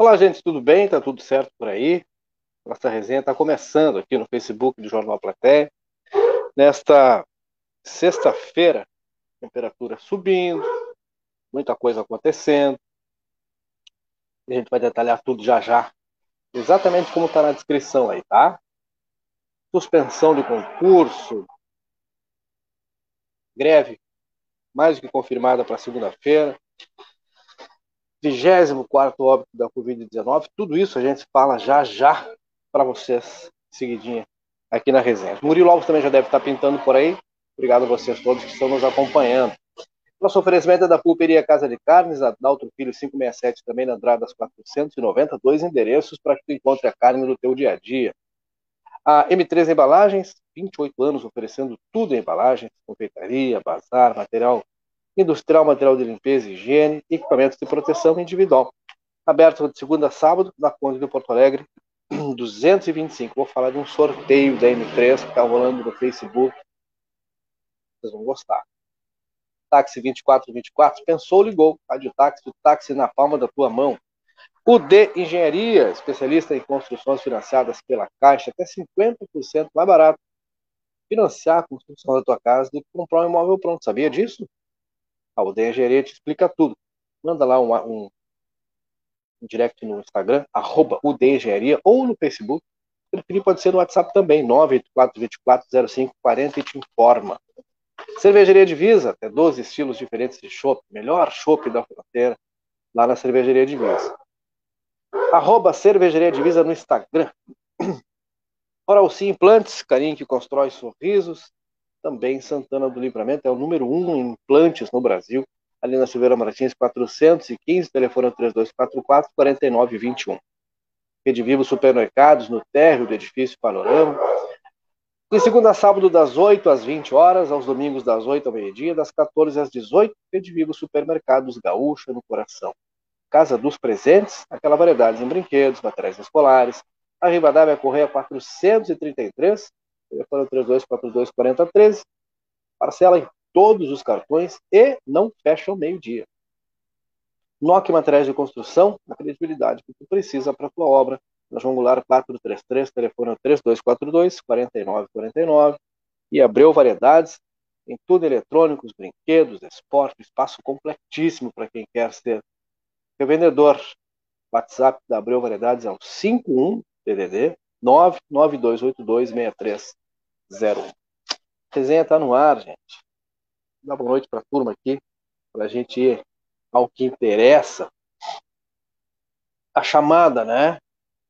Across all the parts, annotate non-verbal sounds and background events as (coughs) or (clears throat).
Olá, gente, tudo bem? Tá tudo certo por aí? Nossa resenha está começando aqui no Facebook do Jornal Platéia. Nesta sexta-feira, temperatura subindo, muita coisa acontecendo. A gente vai detalhar tudo já já, exatamente como está na descrição aí, tá? Suspensão de concurso, greve mais do que confirmada para segunda-feira. 24 óbito da Covid-19. Tudo isso a gente fala já já para vocês, seguidinha, aqui na resenha. Murilo Alves também já deve estar pintando por aí. Obrigado a vocês todos que estão nos acompanhando. Nosso oferecimento é da Pulperia Casa de Carnes, a Daltro Filho 567, também na Andradas 490, dois endereços para que tu encontre a carne no teu dia a dia. A M3 Embalagens, 28 anos oferecendo tudo em embalagens, confeitaria, bazar, material industrial, material de limpeza e higiene, equipamentos de proteção individual. Aberto de segunda a sábado, na Conde de Porto Alegre, (clears throat) 225. Vou falar de um sorteio da M3 que está rolando no Facebook. Vocês vão gostar. Táxi 2424, pensou, ligou. Rádio Táxi, o táxi na palma da tua mão. O D Engenharia, especialista em construções financiadas pela Caixa, até 50% mais barato. Financiar a construção da tua casa do que comprar um imóvel pronto. Sabia disso? A Aldeia Gerente explica tudo. Manda lá um, um, direct no Instagram, arroba Engenharia, ou no Facebook. Preferir, pode ser no WhatsApp também, 984-240540 e te informa. Cervejaria Divisa, até 12 estilos diferentes de chopp, melhor chopp da fronteira, lá na Cervejaria Divisa. Arroba Cervejaria Divisa no Instagram. (clears throat) Oral Sim Implantes, carinho que constrói sorrisos também Santana do Livramento é o número um em implantes no Brasil, ali na Silveira Martins 415, telefone 3244 4921. Rede Vivo Supermercados, no térreo do edifício Panorama. De segunda a sábado, das 8 às 20 horas, aos domingos, das 8 ao meio-dia, das 14 às 18, Rede Vivo Supermercados Gaúcha, no coração. Casa dos Presentes, aquela variedade em brinquedos, materiais escolares. A Rivadavia Correia 433, telefone 3242 4013, parcela em todos os cartões e não fecha ao meio-dia. Nokia Materiais de Construção, a credibilidade que tu precisa para a tua obra. Na João Goulart 433, telefone 3242 4949 e Abreu Variedades, em tudo eletrônicos, brinquedos, esporte, espaço completíssimo para quem quer ser revendedor. WhatsApp da Abreu Variedades é o 51 DDD 992826301. Resenha tá no ar, gente. Dá boa noite para a turma aqui, para a gente ir ao que interessa. A chamada, né?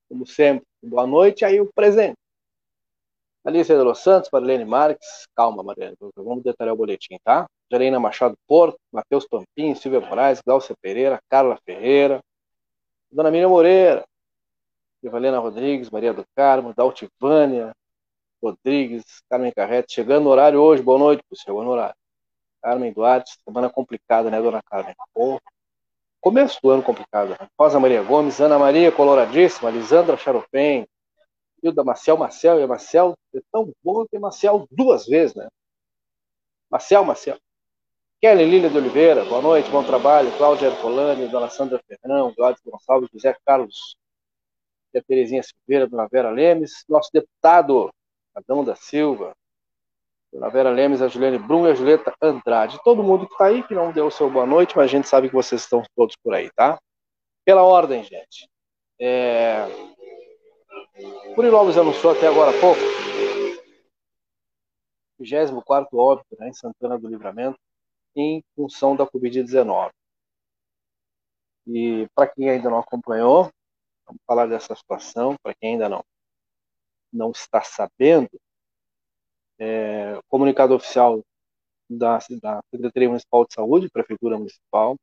Como sempre, boa noite, aí o presente. Alice de Santos, Marilene Marques, calma, Marilene, vamos detalhar o boletim, tá? Janaína Machado Porto, Matheus Pampim, Silvia Moraes, Glaucia Pereira, Carla Ferreira, Dona Miriam Moreira, Evalena Rodrigues, Maria do Carmo, Daltivânia Rodrigues, Carmen Carrete, chegando no horário hoje, boa noite, chegou no horário. Carmen Duarte, semana complicada, né, dona Carmen? Pô, começo do ano complicado. Né? Rosa Maria Gomes, Ana Maria, coloradíssima, Lisandra Charopem, Hilda Maciel, Marcel e Marcel, é tão bom ter Marcel duas vezes, né? Marcel, Marcel. Kelly Lília de Oliveira, boa noite, bom trabalho. Cláudia Ercolani, Dona Sandra Ferrão, Gladys Gonçalves, José Carlos Terezinha Silveira, Dona Vera Lemes, nosso deputado Adão da Silva, Dona Vera Lemes, a Juliane Brum e a Julieta Andrade. Todo mundo que está aí, que não deu o seu boa noite, mas a gente sabe que vocês estão todos por aí, tá? Pela ordem, gente. É... Curi Lopes anunciou até agora há pouco 24 óbito né, em Santana do Livramento em função da Covid-19. E para quem ainda não acompanhou, Vamos falar dessa situação, para quem ainda não, não está sabendo. É, comunicado oficial da, da Secretaria Municipal de Saúde, Prefeitura Municipal,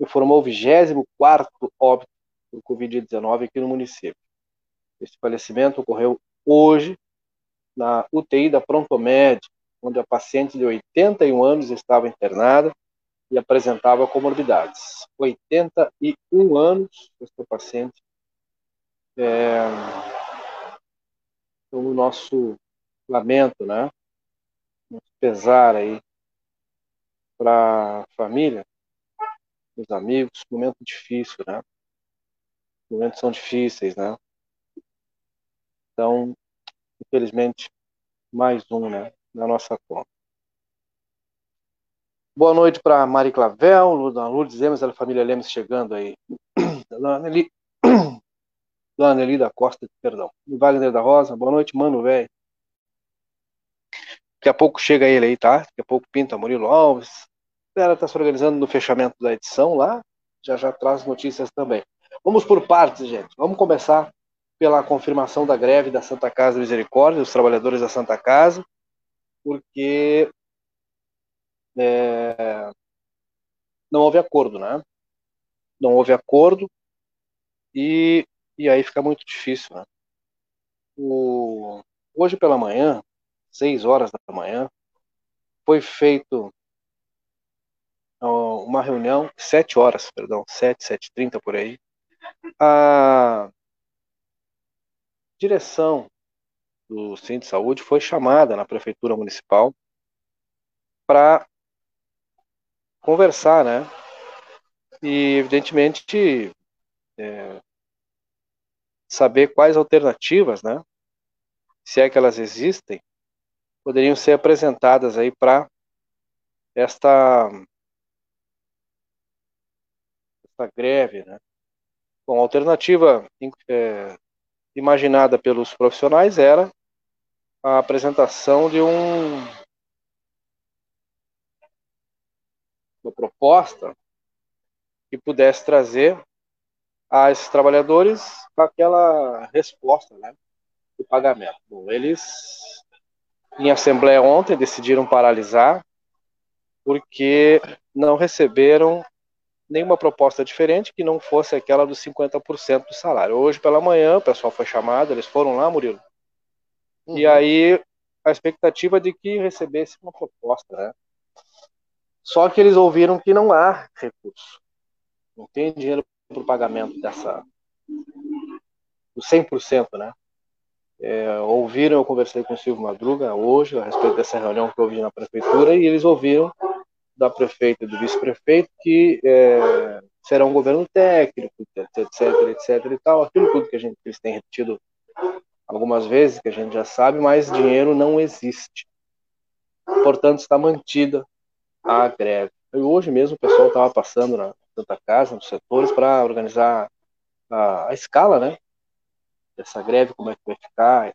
informou o 24 óbito por Covid-19 aqui no município. Esse falecimento ocorreu hoje na UTI da Prontomed, onde a paciente de 81 anos estava internada e apresentava comorbidades. 81 anos, esta paciente é, o nosso lamento, né? Nosso pesar aí para a família, os amigos, momento difícil, né? momentos são difíceis, né? Então, infelizmente, mais um, né, na nossa conta. Boa noite para Mari Clavel, Lourdes Lemos, a família Lemos chegando aí. (clears throat) Dona Nelly da Costa, perdão. Wagner da Rosa, boa noite, mano, velho. Daqui a pouco chega ele aí, tá? Daqui a pouco pinta Murilo Alves. Ela está se organizando no fechamento da edição lá. Já já traz notícias também. Vamos por partes, gente. Vamos começar pela confirmação da greve da Santa Casa Misericórdia, dos trabalhadores da Santa Casa, porque é, não houve acordo, né? Não houve acordo e, e aí fica muito difícil, né? O, hoje pela manhã, 6 horas da manhã, foi feito uma reunião, 7 horas, perdão, 7, 7h30 por aí. A direção do Centro de Saúde foi chamada na Prefeitura Municipal para conversar, né? E, evidentemente, é, saber quais alternativas, né? Se é que elas existem, poderiam ser apresentadas aí para esta, esta greve, né? Bom, a alternativa é, imaginada pelos profissionais era a apresentação de um uma proposta que pudesse trazer a esses trabalhadores aquela resposta, né, do pagamento. Bom, eles em assembleia ontem decidiram paralisar porque não receberam nenhuma proposta diferente que não fosse aquela dos 50% do salário. Hoje pela manhã o pessoal foi chamado, eles foram lá, Murilo. Uhum. E aí a expectativa é de que recebesse uma proposta, né? Só que eles ouviram que não há recurso. Não tem dinheiro para o pagamento dessa do 100%, né? É, ouviram, eu conversei com o Silvio Madruga hoje a respeito dessa reunião que houve na prefeitura e eles ouviram da prefeita e do vice-prefeito que é, será um governo técnico, etc, etc e tal, aquilo tudo que a gente eles têm repetido algumas vezes, que a gente já sabe, mas dinheiro não existe. Portanto, está mantida a greve. E hoje mesmo o pessoal estava passando na Santa Casa, nos setores, para organizar a, a, escala, né? Dessa greve, como é que vai ficar.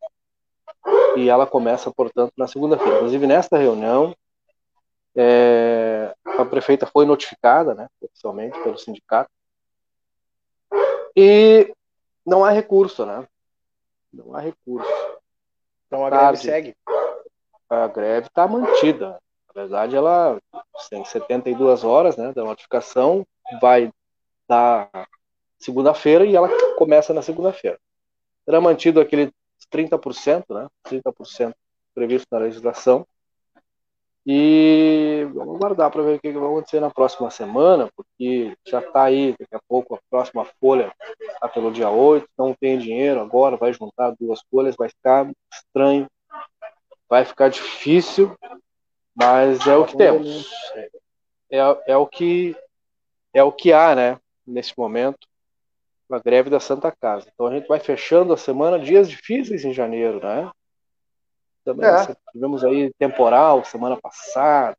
E ela começa, portanto, na segunda-feira. Inclusive, nesta reunião, é, a prefeita foi notificada, né, oficialmente, pelo sindicato. E não há recurso, né? Não há recurso. Então a greve segue? A greve está mantida. Na verdade, ela tem 72 horas né, da notificação, vai dar segunda-feira e ela começa na segunda-feira. Será mantido aquele 30%, né, 30% previsto na legislação. E vamos aguardar para ver o que vai acontecer na próxima semana, porque já está aí, daqui a pouco, a próxima folha está pelo dia 8, não tem dinheiro agora, vai juntar duas folhas, vai ficar estranho, vai ficar difícil mas é o que temos. É, é o que é o que há, né? Nesse momento, a greve da Santa Casa. Então a gente vai fechando a semana, dias difíceis em janeiro, né? Também é. tivemos aí temporal semana passada,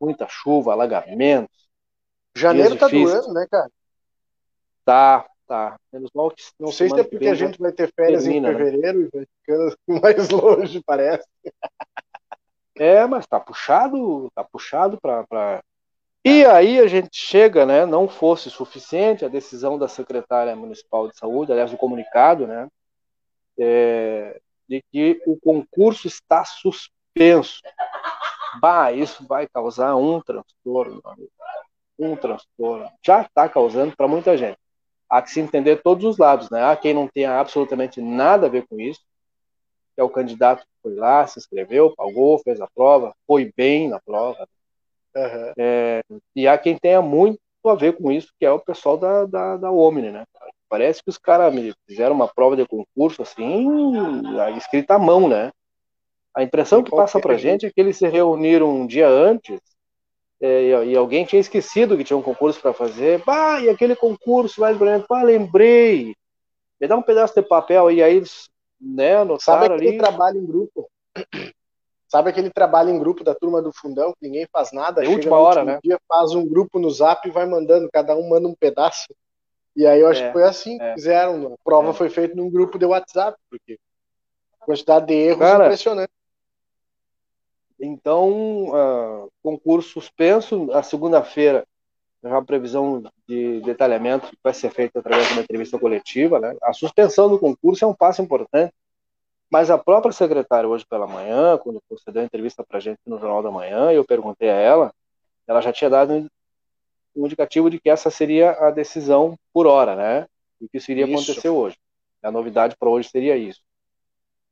muita chuva, alagamentos. Janeiro tá doendo, né, cara? Tá, tá. Menos mal que não sei se é porque a gente vai ter férias termina, em né? fevereiro né? e vai ficando (laughs) mais longe, parece. É, mas tá puxado, tá puxado para. Pra... E aí a gente chega, né? Não fosse suficiente a decisão da secretária municipal de saúde, aliás, o comunicado, né? É, de que o concurso está suspenso. Bah, isso vai causar um transtorno, um transtorno. Já está causando para muita gente. Há que se entender todos os lados, né? Há quem não tenha absolutamente nada a ver com isso, que é o candidato que foi lá, se inscreveu, pagou, fez a prova, foi bem na prova. Uhum. É, e há quem tenha muito a ver com isso, que é o pessoal da, da, da Omni, né? Parece que os caras fizeram uma prova de concurso assim, escrita à mão, né? A impressão que passa pra gente é que eles se reuniram um dia antes é, e alguém tinha esquecido que tinha um concurso para fazer. Bah, e aquele concurso lá de Brasília, ah, lembrei. Me dá um pedaço de papel e aí eles, né, Sabe aquele ali. trabalho em grupo? Sabe aquele trabalho em grupo da turma do fundão, que ninguém faz nada, é última hora, né? Dia, faz um grupo no zap e vai mandando, cada um manda um pedaço. E aí eu acho é, que foi assim que é. fizeram. A prova é. foi feita num grupo de WhatsApp, porque a quantidade de erros Cara, impressionante. Então, uh, concurso suspenso, a segunda-feira já a previsão de detalhamento que vai ser feita através de uma entrevista coletiva. Né? A suspensão do concurso é um passo importante, mas a própria secretária, hoje pela manhã, quando concedeu a entrevista para a gente no Jornal da Manhã, eu perguntei a ela, ela já tinha dado um indicativo de que essa seria a decisão por hora, né? E que isso iria isso. acontecer hoje. A novidade para hoje seria isso.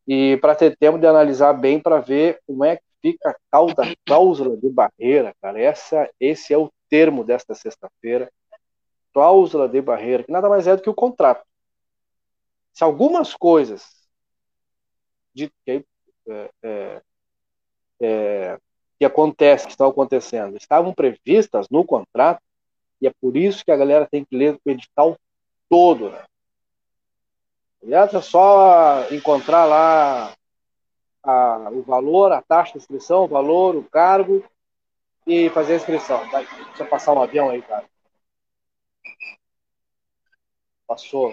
E para ter tempo de analisar bem para ver como é que fica a tal da cláusula de barreira, cara. Essa, esse é o termo desta sexta-feira. Cláusula de barreira, que nada mais é do que o contrato. Se algumas coisas de, que, é, é, é, que acontece, que estão acontecendo, estavam previstas no contrato, e é por isso que a galera tem que ler o edital todo. Né? Aliás, é só encontrar lá a, o valor, a taxa de inscrição, o valor, o cargo e fazer a inscrição. Deixa eu passar um avião aí, cara. Passou.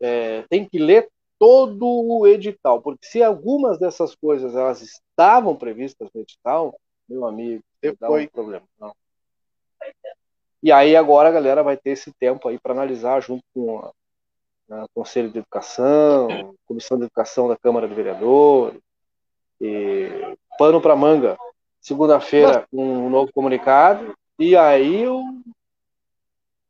É, tem que ler todo o edital, porque se algumas dessas coisas elas estavam previstas no edital, meu amigo, depois um problema. Não. E aí agora a galera vai ter esse tempo aí para analisar junto com o né, Conselho de Educação, Comissão de Educação da Câmara de Vereadores, e pano para manga. Segunda-feira um novo comunicado e aí o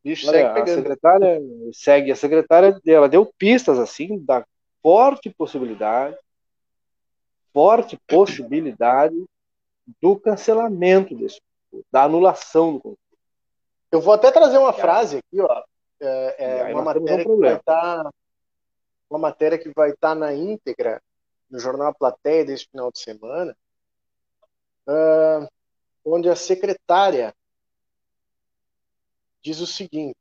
bicho Olha, segue a secretária segue a secretária, ela deu pistas assim da forte possibilidade, forte possibilidade do cancelamento desse da anulação do concurso. Eu vou até trazer uma frase aqui, ó. É, é uma matéria um que vai estar tá, uma matéria que vai estar tá na íntegra no jornal Plateia deste final de semana, uh, onde a secretária diz o seguinte,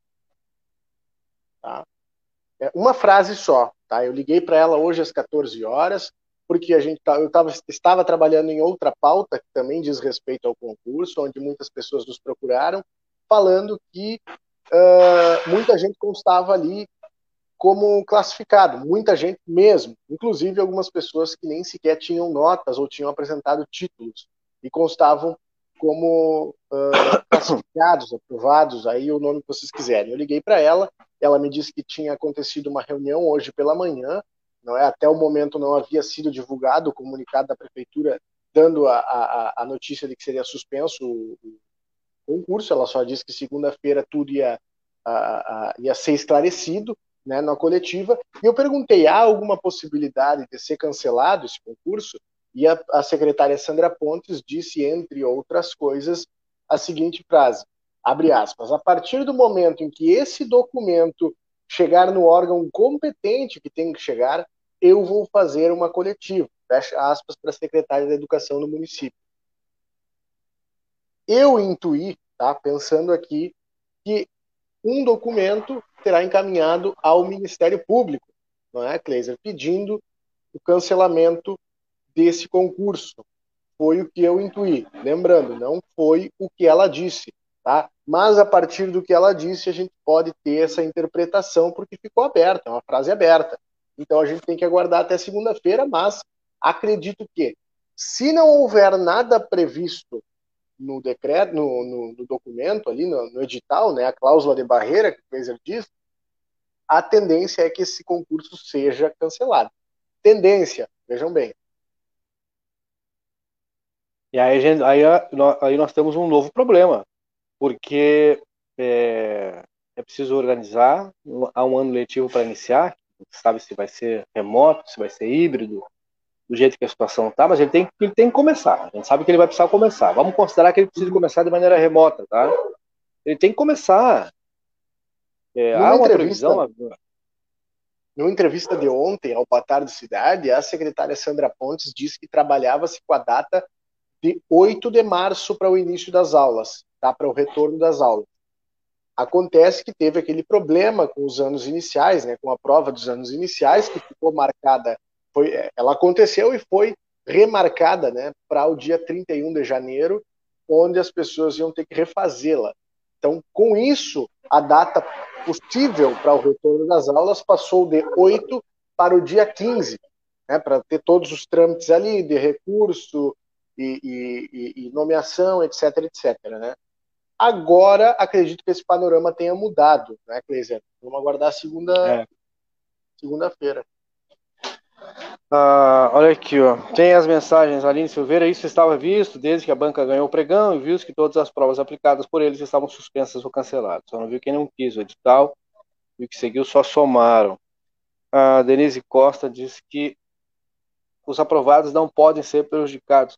tá? É uma frase só, Tá? Eu liguei para ela hoje às 14 horas, porque a gente tá, eu tava, estava trabalhando em outra pauta que também diz respeito ao concurso, onde muitas pessoas nos procuraram, falando que uh, muita gente constava ali como classificado, muita gente mesmo, inclusive algumas pessoas que nem sequer tinham notas ou tinham apresentado títulos e constavam como uh, (coughs) classificados, aprovados, aí o nome que vocês quiserem. Eu liguei para ela, ela me disse que tinha acontecido uma reunião hoje pela manhã, não é? Até o momento não havia sido divulgado o comunicado da prefeitura dando a, a, a notícia de que seria suspenso o, o concurso. Ela só disse que segunda-feira tudo ia, a, ia ser esclarecido né, na coletiva. E eu perguntei: há alguma possibilidade de ser cancelado esse concurso? E a, a secretária Sandra Pontes disse, entre outras coisas, a seguinte frase: abre aspas, a partir do momento em que esse documento chegar no órgão competente que tem que chegar, eu vou fazer uma coletiva. Fecha aspas para a secretária da Educação do município. Eu intuí, tá, pensando aqui, que um documento será encaminhado ao Ministério Público, não é, Kleiser, pedindo o cancelamento desse concurso. Foi o que eu intuí. Lembrando, não foi o que ela disse. Tá? Mas a partir do que ela disse, a gente pode ter essa interpretação, porque ficou aberta, é uma frase aberta. Então a gente tem que aguardar até segunda-feira, mas acredito que, se não houver nada previsto no decreto, no, no, no documento ali, no, no, edital, né, a cláusula de barreira que o Kaiser diz, a tendência é que esse concurso seja cancelado. Tendência, vejam bem. E aí, gente, aí, aí nós temos um novo problema porque é, é preciso organizar, há um ano letivo para iniciar, não sabe se vai ser remoto, se vai ser híbrido, do jeito que a situação está, mas ele tem, ele tem que começar. A gente sabe que ele vai precisar começar. Vamos considerar que ele precisa começar de maneira remota, tá? Ele tem que começar. É, há uma previsão. Numa entrevista de ontem ao Boa Tarde Cidade, a secretária Sandra Pontes disse que trabalhava-se com a data de 8 de março para o início das aulas, tá? para o retorno das aulas. Acontece que teve aquele problema com os anos iniciais, né, com a prova dos anos iniciais, que ficou marcada, foi, é, ela aconteceu e foi remarcada né, para o dia 31 de janeiro, onde as pessoas iam ter que refazê-la. Então, com isso, a data possível para o retorno das aulas passou de 8 para o dia 15, né, para ter todos os trâmites ali de recurso e, e, e nomeação, etc, etc. Né? Agora, acredito que esse panorama tenha mudado, né, Cleiser? Vamos aguardar segunda, é. segunda-feira. Ah, olha aqui, ó. Tem as mensagens, Aline Silveira. Isso estava visto desde que a banca ganhou o pregão e viu que todas as provas aplicadas por eles estavam suspensas ou canceladas. Só não viu quem não quis o edital e o que seguiu só somaram. A Denise Costa disse que os aprovados não podem ser prejudicados.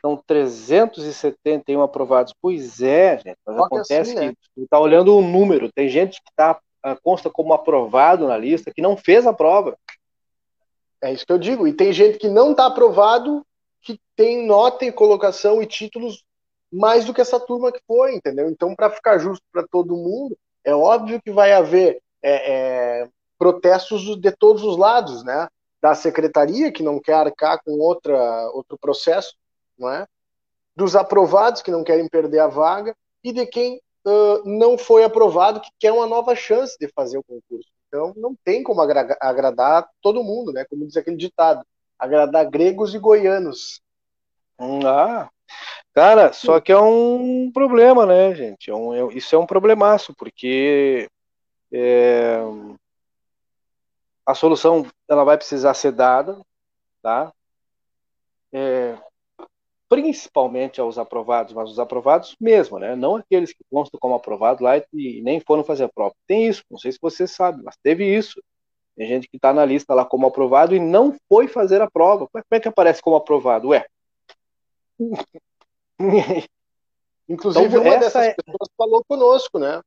São 371 aprovados. Pois é, gente. Mas acontece assim, né? que está olhando o número. Tem gente que tá, ah, consta como aprovado na lista que não fez a prova. É isso que eu digo. E tem gente que não está aprovado, que tem nota e colocação e títulos mais do que essa turma que foi, entendeu? Então, para ficar justo para todo mundo, é óbvio que vai haver é, é, protestos de todos os lados, né? Da secretaria, que não quer arcar com outra, outro processo, não é? Dos aprovados, que não querem perder a vaga, e de quem uh, não foi aprovado, que quer uma nova chance de fazer o concurso. Então não tem como agra agradar todo mundo, né? Como diz aquele ditado, agradar gregos e goianos. Hum, ah, cara, só que é um problema, né, gente? É um, é, isso é um problemaço, porque é, a solução ela vai precisar ser dada, tá? É, principalmente aos aprovados, mas os aprovados mesmo, né? Não aqueles que constam como aprovados lá e, nem foram fazer a prova. Tem isso, não sei se você sabe, mas teve isso. Tem gente que está na lista lá como aprovado e não foi fazer a prova. Como é que aparece como aprovado? Ué. (laughs) Inclusive, então, uma dessas é... pessoas falou conosco, né?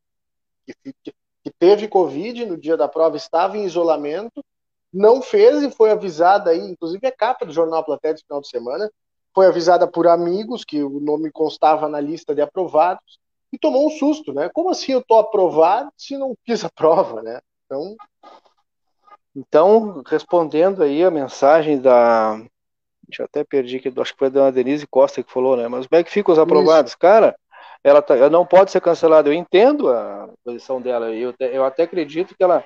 Que, que teve Covid no dia da prova, estava em isolamento, não fez e foi avisada aí, inclusive a capa do Jornal Platéia de final de semana, foi avisada por amigos que o nome constava na lista de aprovados e tomou um susto, né? Como assim eu tô aprovado se não fiz a prova, né? Então, então respondendo aí a mensagem da Deixa eu até perdi que acho que foi da Denise Costa que falou, né? Mas como é que ficam os aprovados? Isso. Cara, ela, tá, ela não pode ser cancelada. Eu entendo a posição dela. Eu, eu até acredito que ela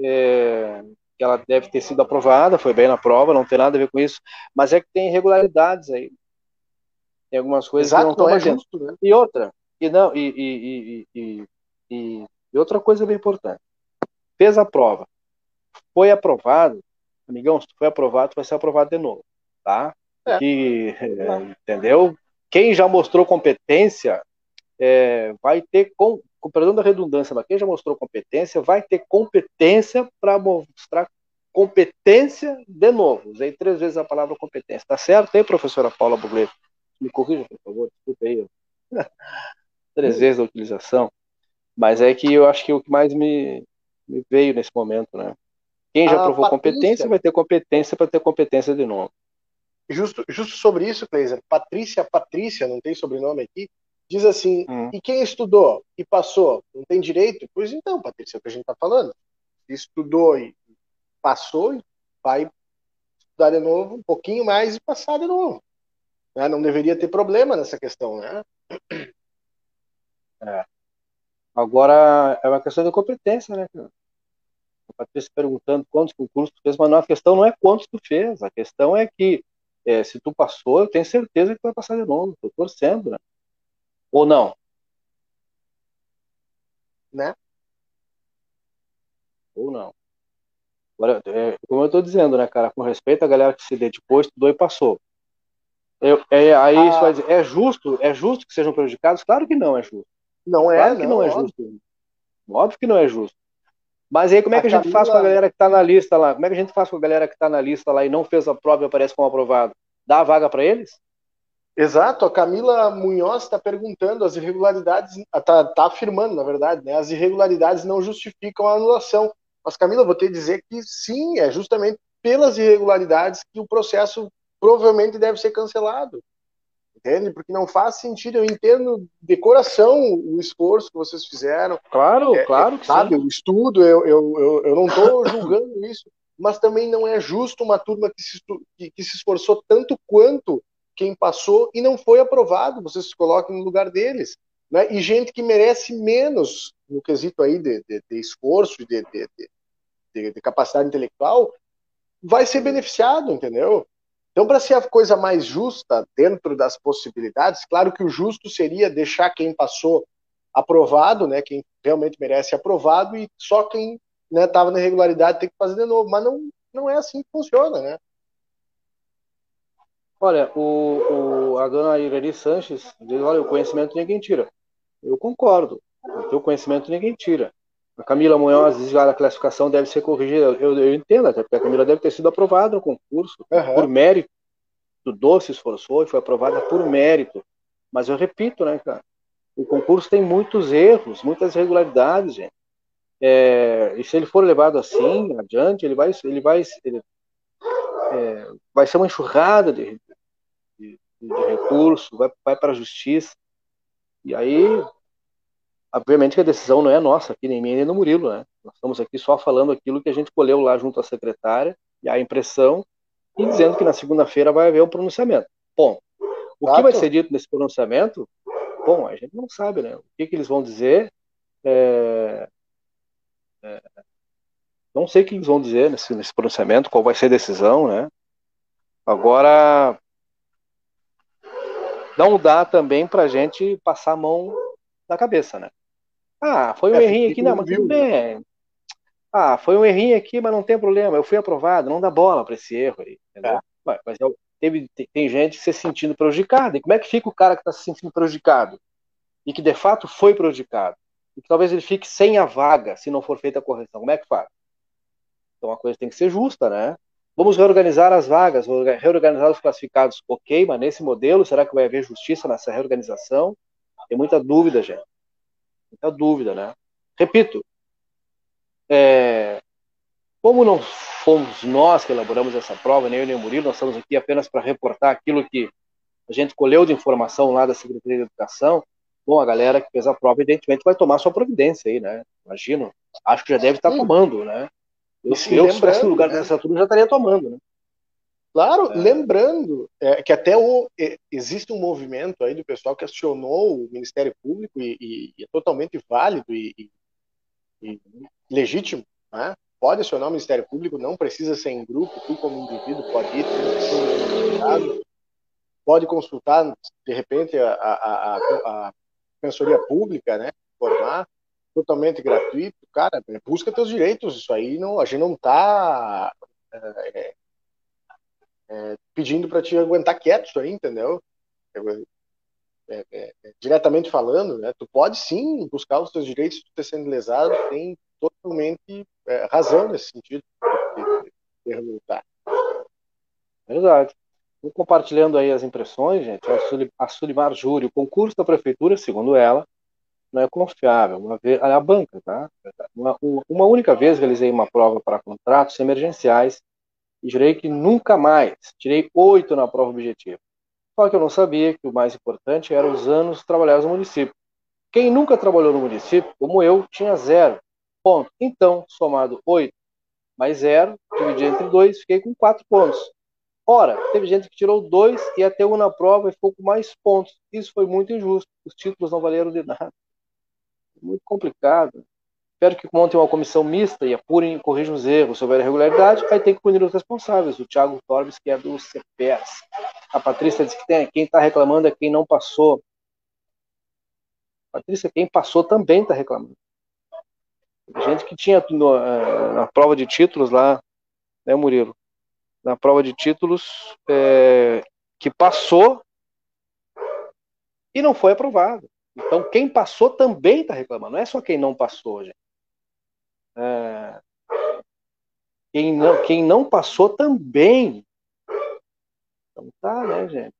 é, que ela deve ter sido aprovada, foi bem na prova, não tem nada a ver com isso, mas é que tem irregularidades aí. Tem algumas coisas Exato, que não estão é justo, né? E outra, e não, e, e, e, e, outra coisa bem importante. Fez a prova, foi aprovado, amigão, se foi aprovado, vai ser aprovado de novo, tá? É. Que, é, (laughs) entendeu? Quem já mostrou competência é, vai ter, com, com perdão da redundância, mas quem já mostrou competência vai ter competência para mostrar competência de novo. Usei três vezes a palavra competência. Tá certo aí, professora Paula Bugleto? Me corrija, por favor, desculpa aí. (laughs) três vezes a utilização. Mas é que eu acho que o que mais me, me veio nesse momento, né? Quem já a provou Patrícia, competência vai ter competência para ter competência de novo. Justo, justo sobre isso, Cleiser. Patrícia, Patrícia, não tem sobrenome aqui, diz assim: hum. e quem estudou e passou não tem direito? Pois então, Patrícia, é o que a gente está falando. Estudou e passou, vai estudar de novo um pouquinho mais e passar de novo. Né? Não deveria ter problema nessa questão, né? É. Agora é uma questão de competência, né? A Patrícia perguntando quantos concursos tu fez, mas não, a questão não é quantos tu fez, a questão é que é, se tu passou, eu tenho certeza que tu vai passar de novo. Estou torcendo, né? Ou não? Né? Ou não. Agora, é, como eu estou dizendo, né, cara, com respeito à galera que se dedicou, estudou e passou. Eu, é, aí ah. isso vai dizer, é justo, é justo que sejam prejudicados? Claro que não é justo. Não é, claro que não, não é óbvio. justo. Óbvio que não é justo. Mas aí como é que a, a gente Camila... faz com a galera que está na lista lá? Como é que a gente faz com a galera que está na lista lá e não fez a prova e aparece como aprovado? Dá a vaga para eles? Exato, a Camila Munhoz está perguntando as irregularidades, está tá afirmando, na verdade, né, as irregularidades não justificam a anulação. Mas, Camila, vou te dizer que sim, é justamente pelas irregularidades que o processo provavelmente deve ser cancelado. entende? Porque não faz sentido. Eu entendo de coração o esforço que vocês fizeram. Claro, é, claro que sabe, sim. O estudo, eu, eu, eu, eu não estou (laughs) julgando isso, mas também não é justo uma turma que se, que, que se esforçou tanto quanto quem passou e não foi aprovado. Vocês se coloquem no lugar deles. Né? E gente que merece menos no quesito aí de, de, de esforço, de, de, de capacidade intelectual, vai ser beneficiado, entendeu? Então, para ser a coisa mais justa dentro das possibilidades, claro que o justo seria deixar quem passou aprovado, né, quem realmente merece aprovado, e só quem estava né, na irregularidade tem que fazer de novo. Mas não, não é assim que funciona, né? Olha, o, o, a dona Irani Sanches diz, olha, o conhecimento ninguém tira. Eu concordo. O teu conhecimento ninguém tira. A Camila Munhoz diz que a classificação deve ser corrigida. Eu, eu entendo, até porque a Camila deve ter sido aprovada no concurso uhum. por mérito. Estudou, se esforçou e foi aprovada por mérito. Mas eu repito, né, cara? O concurso tem muitos erros, muitas irregularidades, gente. É, e se ele for levado assim adiante, ele vai, ele vai, ele, é, vai ser uma enxurrada de, de, recurso, vai, vai para a justiça. E aí Obviamente que a decisão não é nossa, aqui nem minha nem do Murilo, né? Nós estamos aqui só falando aquilo que a gente colheu lá junto à secretária e a impressão e dizendo que na segunda-feira vai haver um pronunciamento. Bom, o que vai ser dito nesse pronunciamento? Bom, a gente não sabe, né? O que, que eles vão dizer? É... É... Não sei o que eles vão dizer nesse, nesse pronunciamento, qual vai ser a decisão, né? Agora, não dá também para a gente passar a mão na cabeça, né? Ah, foi um é, errinho aqui, não, mas tudo bem. Ah, foi um errinho aqui, mas não tem problema. Eu fui aprovado, não dá bola para esse erro aí, entendeu? É. Mas eu, teve, tem, tem, gente se sentindo prejudicada. E como é que fica o cara que está se sentindo prejudicado? E que de fato foi prejudicado? E que talvez ele fique sem a vaga se não for feita a correção. Como é que faz? Então a coisa tem que ser justa, né? Vamos reorganizar as vagas, reorganizar os classificados. Ok, mas nesse modelo, será que vai haver justiça nessa reorganização? Tem muita dúvida, gente muita dúvida, né? Repito, é, como não fomos nós que elaboramos essa prova, nem eu nem o Murilo, nós estamos aqui apenas para reportar aquilo que a gente colheu de informação lá da Secretaria de Educação. Bom, a galera que fez a prova, evidentemente, vai tomar sua providência aí, né? Imagino. Acho que já deve estar tomando, né? Eu, se eu estivesse no lugar né? dessa turma, já estaria tomando, né? Claro, é. lembrando é, que até o, é, existe um movimento aí do pessoal que acionou o Ministério Público e, e, e é totalmente válido e, e legítimo, né? Pode acionar o Ministério Público, não precisa ser em grupo, tu como indivíduo pode ir, pode consultar, de repente, a, a, a, a Defensoria Pública, né? Formar, totalmente gratuito, cara, busca teus direitos, isso aí não, a gente não está é, é, pedindo para te aguentar quieto isso aí, entendeu? É, é, é, é, diretamente falando, né, tu pode sim buscar os teus direitos, tu ter sendo lesado, tem totalmente é, razão nesse sentido de, de, de Verdade. Compartilhando aí as impressões, gente. A Sulimar Júri, o concurso da prefeitura, segundo ela, não é confiável. Uma vez, a banca, tá? Uma, uma única vez realizei uma prova para contratos emergenciais e jurei que nunca mais. Tirei oito na prova objetiva. Só que eu não sabia que o mais importante era os anos trabalhados no município. Quem nunca trabalhou no município, como eu, tinha zero. Ponto. Então, somado oito mais zero, dividi entre dois, fiquei com quatro pontos. Ora, teve gente que tirou dois e até um na prova e ficou com mais pontos. Isso foi muito injusto. Os títulos não valeram de nada. Muito complicado. Espero que montem uma comissão mista e apurem e corrijam os erros. Se houver irregularidade, aí tem que punir os responsáveis. O Thiago Torbes, que é do CPS. A Patrícia diz que tem, quem está reclamando é quem não passou. Patrícia, quem passou também está reclamando. Gente que tinha no, eh, na prova de títulos lá, né, Murilo? Na prova de títulos, é, que passou e não foi aprovado. Então, quem passou também está reclamando, não é só quem não passou, gente. É, quem, não, quem não passou também. Então tá, né, gente?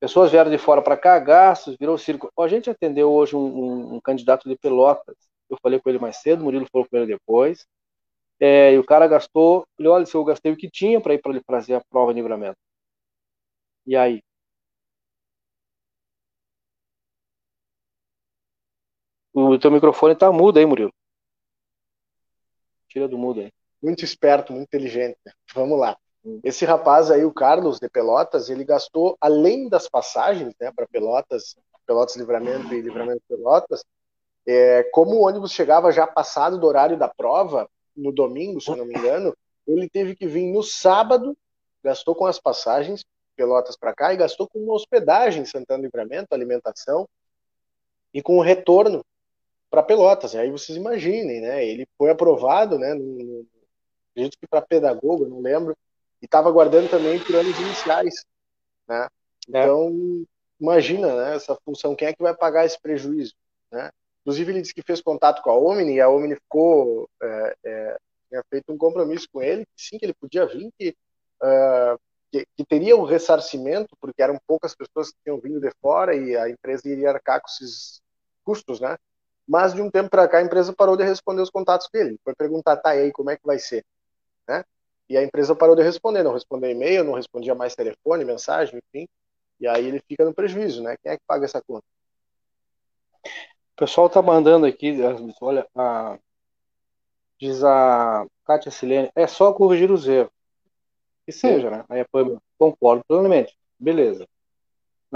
Pessoas vieram de fora para cá, gastos, virou circo. A gente atendeu hoje um, um, um, candidato de Pelotas. Eu falei com ele mais cedo, o Murilo falou com ele depois. É, e o cara gastou, ele olha, se eu gastei o que tinha para ir para ele fazer a prova de livramento. E aí? O teu microfone tá mudo aí, Murilo. Tira do mudo aí. Muito esperto, muito inteligente. Vamos lá. Esse rapaz aí, o Carlos de Pelotas, ele gastou, além das passagens, né, para Pelotas, Pelotas Livramento e Livramento Pelotas, é, como o ônibus chegava já passado do horário da prova, no domingo, se eu não me engano, ele teve que vir no sábado, gastou com as passagens, Pelotas para cá, e gastou com uma hospedagem em Santana Livramento, alimentação, e com o retorno para Pelotas. Aí vocês imaginem, né? Ele foi aprovado, né? No, acredito que para pedagogo, não lembro, e estava aguardando também por anos iniciais, né? É. Então, é. imagina, né? Essa função, quem é que vai pagar esse prejuízo, né? Inclusive, ele disse que fez contato com a Omni, e a Omni ficou, é, é, tinha feito um compromisso com ele, que sim, que ele podia vir, que, uh, que, que, teria um ressarcimento, porque eram poucas pessoas que tinham vindo de fora e a empresa iria arcar com esses custos, né? Mas de um tempo para cá a empresa parou de responder os contatos dele. Foi perguntar, tá, aí, como é que vai ser? Né? E a empresa parou de responder, não respondeu e-mail, não respondia mais telefone, mensagem, enfim. E aí ele fica no prejuízo, né? Quem é que paga essa conta? O pessoal tá mandando aqui, olha, a, diz a Kátia Silene, é só corrigir os erros. Que seja, né? Aí eu concordo plenamente. Beleza.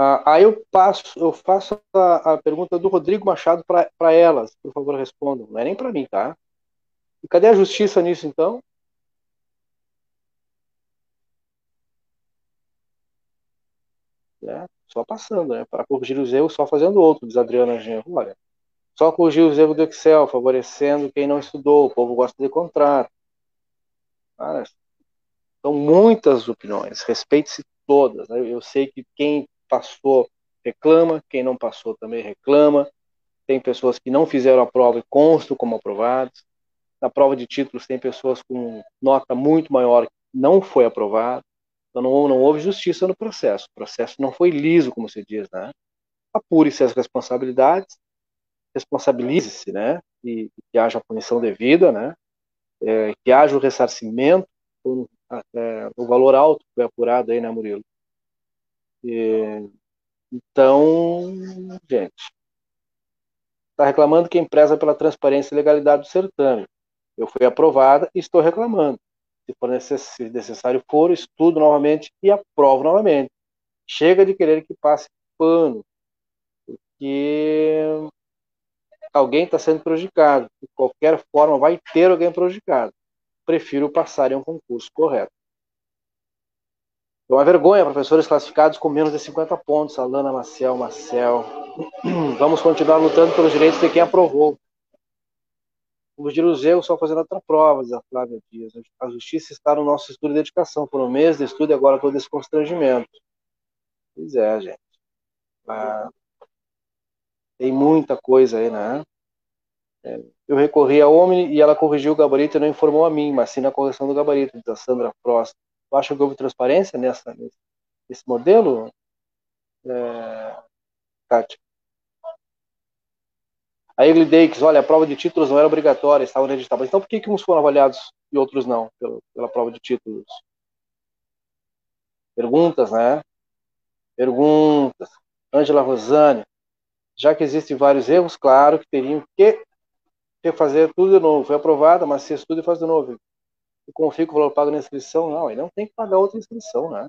Ah, aí eu passo, eu faço a, a pergunta do Rodrigo Machado para elas, por favor, respondam. Não é nem para mim, tá? E cadê a justiça nisso, então? É, só passando, né? Para corrigir os erros, só fazendo outro, diz Adriana Genro. Olha, só corrigir os erros do Excel, favorecendo quem não estudou. O povo gosta de contrato. Cara, são muitas opiniões, respeite-se todas. Né? Eu sei que quem passou reclama, quem não passou também reclama. Tem pessoas que não fizeram a prova e constam como aprovados. Na prova de títulos tem pessoas com nota muito maior que não foi aprovado. Então não, não houve justiça no processo. O processo não foi liso, como se diz, né? Apure-se as responsabilidades, responsabilize-se, né? E, que haja punição devida, né? É, que haja o ressarcimento, o, é, o valor alto que foi apurado aí, né, Murilo? E, então, gente, está reclamando quem preza pela transparência e legalidade do certame. Eu fui aprovada e estou reclamando. Se for necessário for, estudo novamente e aprovo novamente. Chega de querer que passe pano, porque alguém está sendo prejudicado. De qualquer forma, vai ter alguém prejudicado. Prefiro passar em um concurso correto. É uma vergonha, professores classificados com menos de 50 pontos. Alana Marcel, Marcel. (clears throat) Vamos continuar lutando pelos direitos de quem aprovou. Vamos de Luzeu só fazendo outra prova, diz a Flávia Dias. A justiça está no nosso estudo de dedicação. Por um mês de estudo e agora todo esse constrangimento. Pois é, gente. Ah, tem muita coisa aí, né? É, eu recorri à Omni e ela corrigiu o gabarito e não informou a mim, mas sim na correção do gabarito, diz a Sandra Frost. Tu acha que houve transparência nessa, nesse modelo, é, Kátia? A Egley Dakes, olha, a prova de títulos não era obrigatória, estava no edital. Então por que, que uns foram avaliados e outros não, pela, pela prova de títulos? Perguntas, né? Perguntas. Ângela Rosane, já que existem vários erros, claro que teriam que refazer tudo de novo. Foi aprovada, mas se estuda e faz de novo como fica o valor pago na inscrição, não, ele não tem que pagar outra inscrição, né?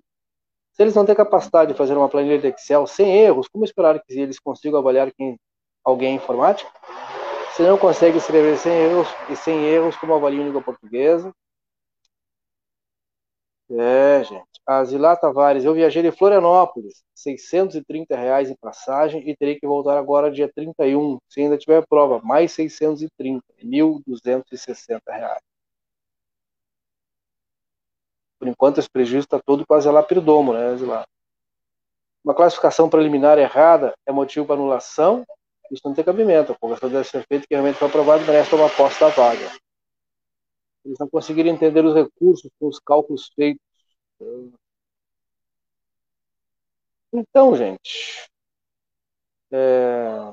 Se eles não têm capacidade de fazer uma planilha de Excel sem erros, como esperar que eles consigam avaliar quem, alguém é informático? Se não consegue escrever sem erros e sem erros, como avalia a língua portuguesa? É, gente. A Zilá Tavares, eu viajei de Florianópolis, 630 reais em passagem e terei que voltar agora dia 31, se ainda tiver prova, mais 630, 1.260 reais. Por enquanto, esse prejuízo está todo quase a lapidomo, né? Uma classificação preliminar errada é motivo para anulação, isso não tem cabimento. A conversão deve ser feita que realmente foi aprovado merece tomar posse da vaga. Eles não conseguiram entender os recursos com os cálculos feitos. Então, gente, é...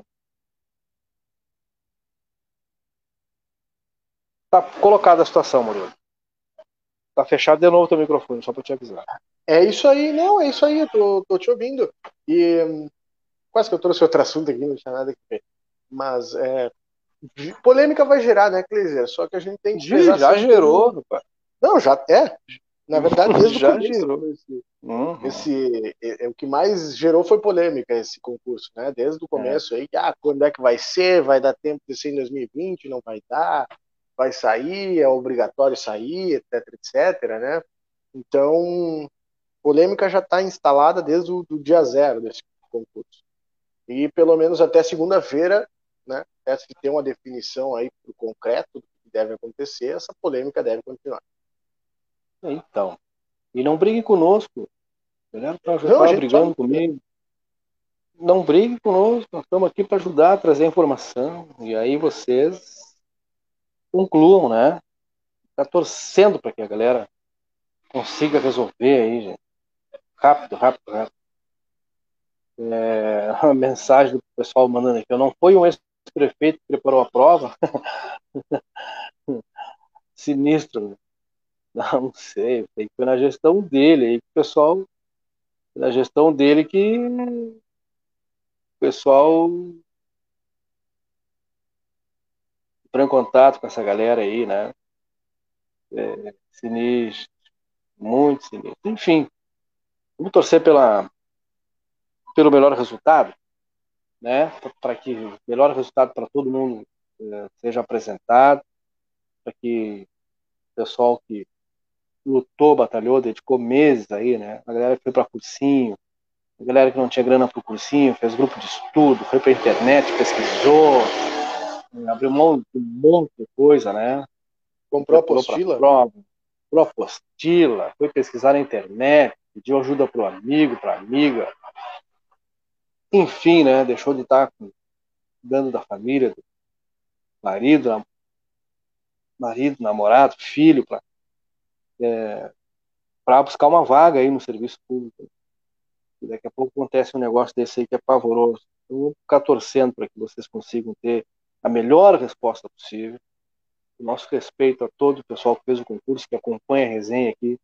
Tá colocada a situação, Murilo. Tá fechado de novo teu microfone, só para te avisar. É isso aí, não, é isso aí, eu tô, tô te ouvindo. E hum, quase que eu trouxe outro assunto aqui, não tinha nada que ver. Mas é, polêmica vai gerar, né, Cleiser? Só que a gente tem que. Já, já gerou, rapaz. Não, já é. Na verdade, (laughs) desde já gerou. Esse, Uhum. esse é, é, o que mais gerou foi polêmica esse concurso, né? Desde o começo aí, ah, quando é que vai ser? Vai dar tempo de ser em 2020? Não vai dar? Vai sair? É obrigatório sair, etc, etc, né? Então, polêmica já está instalada desde o do dia zero desse concurso. E pelo menos até segunda-feira, né? Até se ter uma definição aí pro concreto do que deve acontecer, essa polêmica deve continuar. Então. E não brigue conosco. Galera tá, Não, tá brigando só- comigo. Não brigue conosco. Nós estamos aqui para ajudar, a trazer informação. E aí vocês concluam, né? Tá torcendo para que a galera consiga resolver aí, gente. Rápido, rápido, rápido. É, (laughs) a mensagem do pessoal mandando aqui. Não foi um ex-prefeito que preparou a prova? (laughs) Sinistro. né? Não, não sei. Foi na gestão dele aí o pessoal. Na gestão dele que o pessoal entrou em contato com essa galera aí, né? É, sinistro. Muito sinistro. Enfim, vamos torcer pela, pelo melhor resultado, né? Para que o melhor resultado para todo mundo eh, seja apresentado, para que o pessoal que lutou, batalhou, dedicou meses aí, né? A galera que foi para cursinho, a galera que não tinha grana para o cursinho, fez grupo de estudo, foi para internet, pesquisou, abriu mão de um monte de coisa, né? Comprou pra apostila? Prova, comprou apostila, foi pesquisar na internet, pediu ajuda para o amigo, para a amiga. Enfim, né? Deixou de estar cuidando da família, do marido, nam- marido, namorado, filho, para é, para buscar uma vaga aí no serviço público. E daqui a pouco acontece um negócio desse aí que é pavoroso. Eu vou ficar torcendo para que vocês consigam ter a melhor resposta possível. O nosso respeito a todo o pessoal que fez o concurso, que acompanha a resenha aqui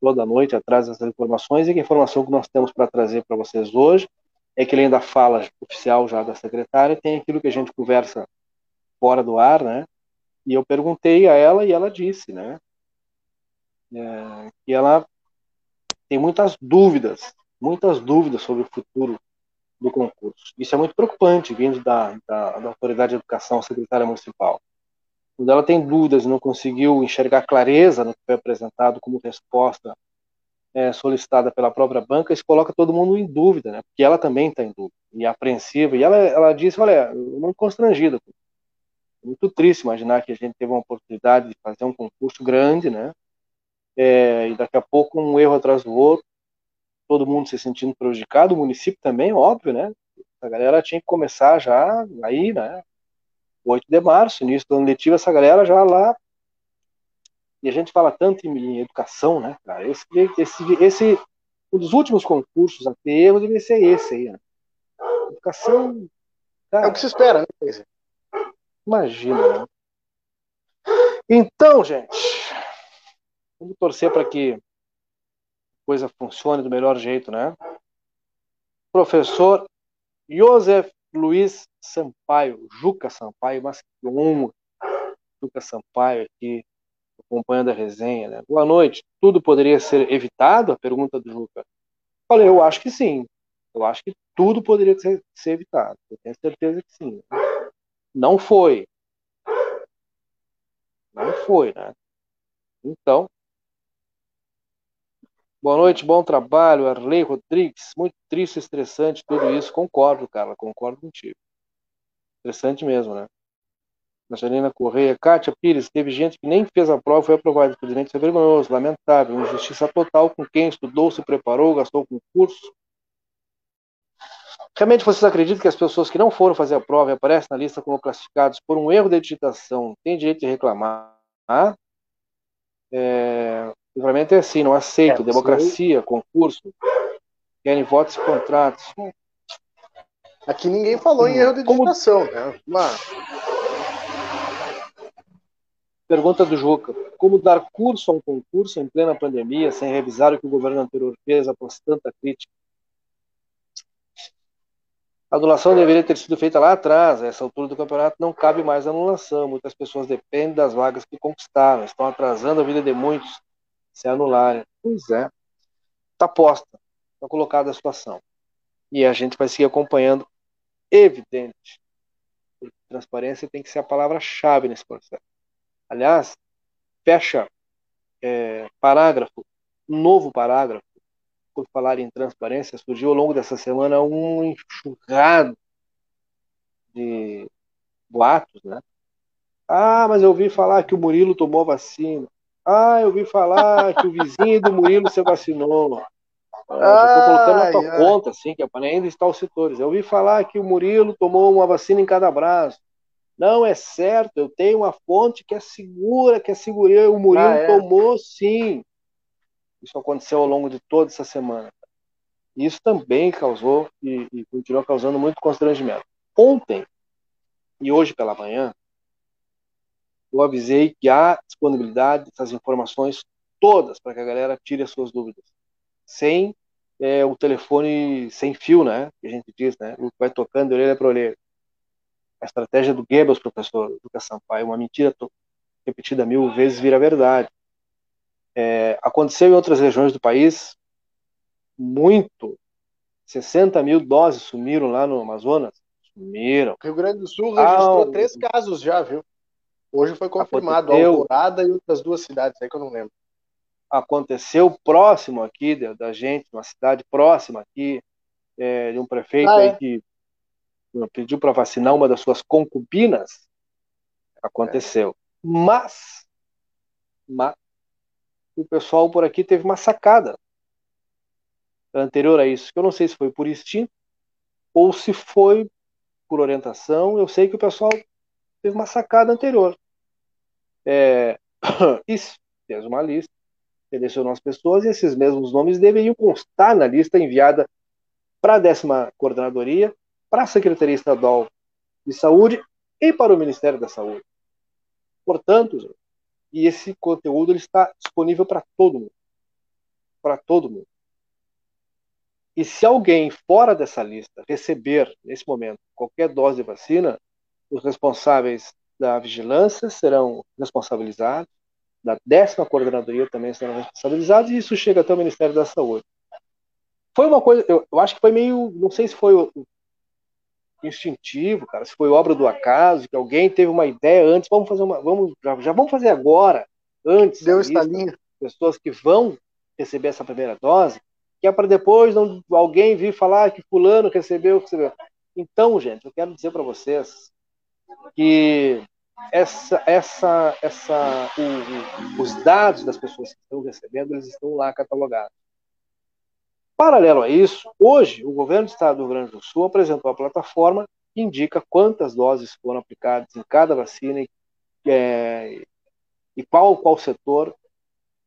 toda noite, atrás dessas informações, e a informação que nós temos para trazer para vocês hoje é que além da fala oficial já da secretária, tem aquilo que a gente conversa fora do ar, né? E eu perguntei a ela e ela disse, né? É, que ela tem muitas dúvidas, muitas dúvidas sobre o futuro do concurso. Isso é muito preocupante, vindo da, da, da Autoridade de Educação, secretária municipal. Quando ela tem dúvidas e não conseguiu enxergar clareza no que foi apresentado como resposta é, solicitada pela própria banca, isso coloca todo mundo em dúvida, né? Porque ela também está em dúvida e apreensiva. E ela, ela disse, olha, eu muito constrangida, muito triste imaginar que a gente teve uma oportunidade de fazer um concurso grande, né? É, e daqui a pouco um erro atrás do outro, todo mundo se sentindo prejudicado, o município também, óbvio, né? A galera tinha que começar já aí, né? 8 de março, início do ano letivo, essa galera já lá. E a gente fala tanto em, em educação, né, cara? Esse, esse, esse, um dos últimos concursos a ter erro deve ser esse aí, né? Educação. Cara, É o que se espera, né? Imagina, né? Então, gente, vamos torcer para que coisa funcione do melhor jeito, né? Professor Joseph Luiz Sampaio, Juca Sampaio, mas que honra, Juca Sampaio aqui, acompanhando a resenha, né? Boa noite. Tudo poderia ser evitado? A pergunta do Juca. Falei, eu acho que sim. Eu acho que tudo poderia ser, ser evitado. Eu tenho certeza que sim. Não foi. Não foi, né? Então, boa noite, bom trabalho, Arley Rodrigues. Muito triste, estressante tudo isso. Concordo, Carla, concordo contigo. Estressante mesmo, né? Marcelina Correia, Kátia Pires, teve gente que nem fez a prova e foi aprovada. Infelizmente, isso é vergonhoso, lamentável, injustiça total com quem estudou, se preparou, gastou com curso. Realmente vocês acreditam que as pessoas que não foram fazer a prova e aparecem na lista como classificados por um erro de digitação têm direito de reclamar? É, realmente é assim, não aceito. É, Democracia, concurso, querem votos e contratos. Aqui ninguém falou em erro de digitação, né? Mas Pergunta do Juca: Como dar curso a um concurso em plena pandemia sem revisar o que o governo anterior fez após tanta crítica? A anulação deveria ter sido feita lá atrás. A essa altura do campeonato não cabe mais anulação. Muitas pessoas dependem das vagas que conquistaram. Estão atrasando a vida de muitos se anularem. Pois é. Está posta. Está colocada a situação. E a gente vai seguir acompanhando. Evidente. Transparência tem que ser a palavra-chave nesse processo. Aliás, fecha é, parágrafo, novo parágrafo, por falar em transparência, surgiu ao longo dessa semana um enxurrado de boatos, né? Ah, mas eu ouvi falar que o Murilo tomou vacina. Ah, eu ouvi falar que o vizinho do Murilo se vacinou. Ah, Estou colocando na tua ai. conta, assim, que é ainda estar os setores. Eu ouvi falar que o Murilo tomou uma vacina em cada braço. Não é certo, eu tenho uma fonte que é segura, que é segura. O Murilo ah, é? tomou sim. Isso aconteceu ao longo de toda essa semana. Isso também causou e, e continua causando muito constrangimento. Ontem e hoje pela manhã, eu avisei que há disponibilidade dessas informações todas para que a galera tire as suas dúvidas. Sem é, o telefone sem fio, né? Que a gente diz, né? O que vai tocando de orelha para orelha. A estratégia do Goebbels, professor Lucas Sampaio, uma mentira repetida mil vezes vira verdade. É, aconteceu em outras regiões do país, muito. 60 mil doses sumiram lá no Amazonas. Sumiram. Rio Grande do Sul registrou ah, três casos já, viu? Hoje foi confirmado aconteceu, Alvorada e outras duas cidades aí que eu não lembro. Aconteceu próximo aqui da, gente, uma cidade próxima aqui, é, de um prefeito ah, aí é? que pediu para vacinar uma das suas concubinas. Aconteceu. É. Mas, mas o pessoal por aqui teve uma sacada anterior a isso, que eu não sei se foi por instinto ou se foi por orientação. Eu sei que o pessoal teve uma sacada anterior. É, (coughs) fez uma lista, selecionou as pessoas e esses mesmos nomes deveriam constar na lista enviada para a décima coordenadoria, para a Secretaria Estadual de Saúde e para o Ministério da Saúde. Portanto, e esse conteúdo ele está disponível para todo mundo. Para todo mundo. E se alguém fora dessa lista receber, nesse momento, qualquer dose de vacina, os responsáveis da vigilância serão responsabilizados, da décima coordenadoria também serão responsabilizados, e isso chega até o Ministério da Saúde. Foi uma coisa, eu, eu acho que foi meio, não sei se foi instintivo, cara, se foi obra do acaso, que alguém teve uma ideia antes, vamos fazer uma, vamos, já, já vamos fazer agora, antes, deu estalinho, pessoas que vão receber essa primeira dose, que é para depois não, alguém vir falar que fulano recebeu, recebeu. Então, gente, eu quero dizer para vocês que essa, essa, essa, o, o, os dados das pessoas que estão recebendo, eles estão lá catalogados. Paralelo a isso, hoje o governo do estado do Rio Grande do Sul apresentou a plataforma que indica quantas doses foram aplicadas em cada vacina e, é, e qual, qual setor,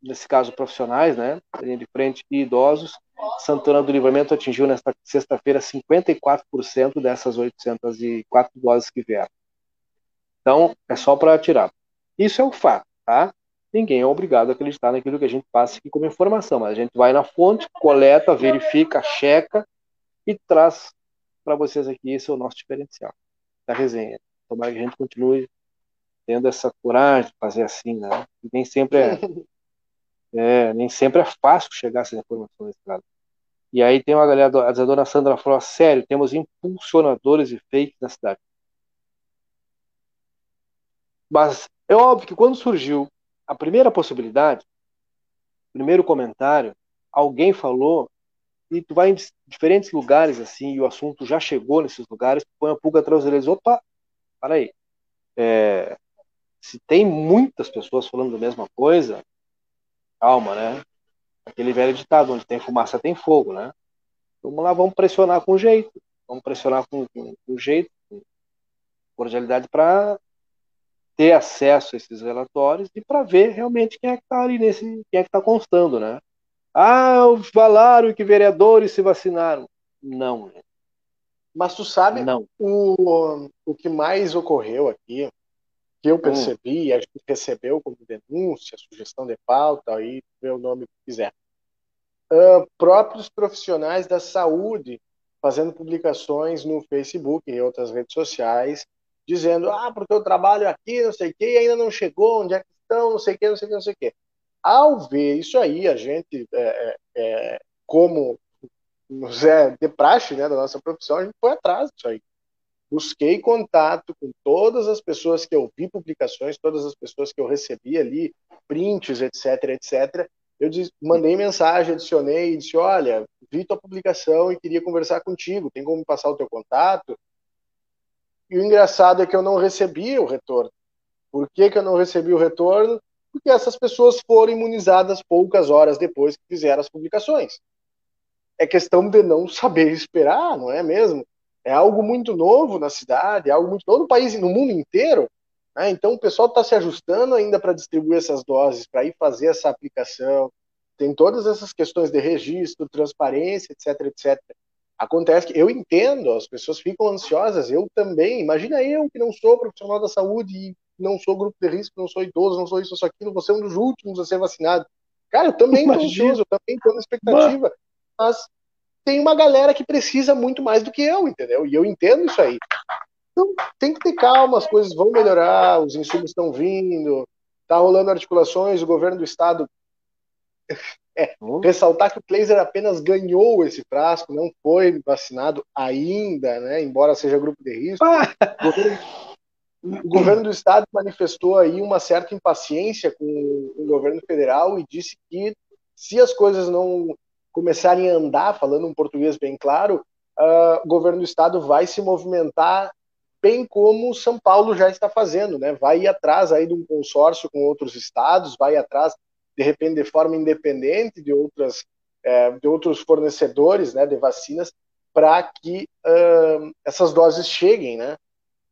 nesse caso profissionais, né, linha de frente e idosos. Santana do Livramento atingiu nesta sexta-feira 54% dessas 804 doses que vieram. Então, é só para tirar. Isso é o fato, tá? ninguém é obrigado a acreditar naquilo que a gente passa aqui como informação, mas a gente vai na fonte, coleta, verifica, checa e traz para vocês aqui esse é o nosso diferencial da resenha. Tomara que a gente continue tendo essa coragem de fazer assim, né? E nem sempre é, (laughs) é, nem sempre é fácil chegar a essas informações, cara. E aí tem uma galera, a dona Sandra falou, sério, temos impulsionadores e fakes na cidade. Mas é óbvio que quando surgiu a primeira possibilidade, primeiro comentário, alguém falou e tu vai em diferentes lugares assim e o assunto já chegou nesses lugares, tu põe a pulga atrás orelhas, opa, para aí. É, se tem muitas pessoas falando a mesma coisa, calma, né? Aquele velho ditado, onde tem fumaça tem fogo, né? Vamos lá, vamos pressionar com jeito, vamos pressionar com, com, com jeito, com cordialidade para ter acesso a esses relatórios e para ver realmente quem é que está ali nesse, quem é que está constando, né? Ah, falaram que vereadores se vacinaram. Não. Mas tu sabe não. O, o que mais ocorreu aqui, que eu hum. percebi, hum. a gente recebeu como denúncia, sugestão de pauta, aí vê o nome que quiser. Uh, próprios profissionais da saúde fazendo publicações no Facebook e outras redes sociais, dizendo, ah, porque eu trabalho aqui, não sei o que, ainda não chegou, onde é que estão, não sei o que, não sei o que, não sei o que. Ao ver isso aí, a gente, é, é, é como nos é de praxe né, da nossa profissão, a gente foi atrás disso aí. Busquei contato com todas as pessoas que eu vi publicações, todas as pessoas que eu recebi ali, prints, etc, etc. Eu mandei mensagem, adicionei e disse, olha, vi tua publicação e queria conversar contigo, tem como me passar o teu contato? E o engraçado é que eu não recebi o retorno. Por que, que eu não recebi o retorno? Porque essas pessoas foram imunizadas poucas horas depois que fizeram as publicações. É questão de não saber esperar, não é mesmo? É algo muito novo na cidade, é algo muito novo no país e no mundo inteiro. Né? Então o pessoal está se ajustando ainda para distribuir essas doses, para ir fazer essa aplicação. Tem todas essas questões de registro, transparência, etc, etc. Acontece que eu entendo, as pessoas ficam ansiosas, eu também. Imagina eu que não sou profissional da saúde não sou grupo de risco, não sou idoso, não sou isso, não sou aquilo, você é um dos últimos a ser vacinado. Cara, eu também estou ansioso, eu também estou na expectativa, mas tem uma galera que precisa muito mais do que eu, entendeu? E eu entendo isso aí. Então, tem que ter calma, as coisas vão melhorar, os insumos estão vindo, tá rolando articulações, o governo do estado. É, ressaltar que o Kleiser apenas ganhou esse frasco, não foi vacinado ainda, né? Embora seja grupo de risco. Ah. O, governo, do estado manifestou aí uma certa impaciência com o governo federal e disse que se as coisas não começarem a andar, falando um português bem claro, uh, o governo do estado vai se movimentar bem como São Paulo já está fazendo, né? Vai atrás aí de um consórcio com outros estados, vai atrás de repente de forma independente de outras é, de outros fornecedores, né, de vacinas, para que uh, essas doses cheguem, né?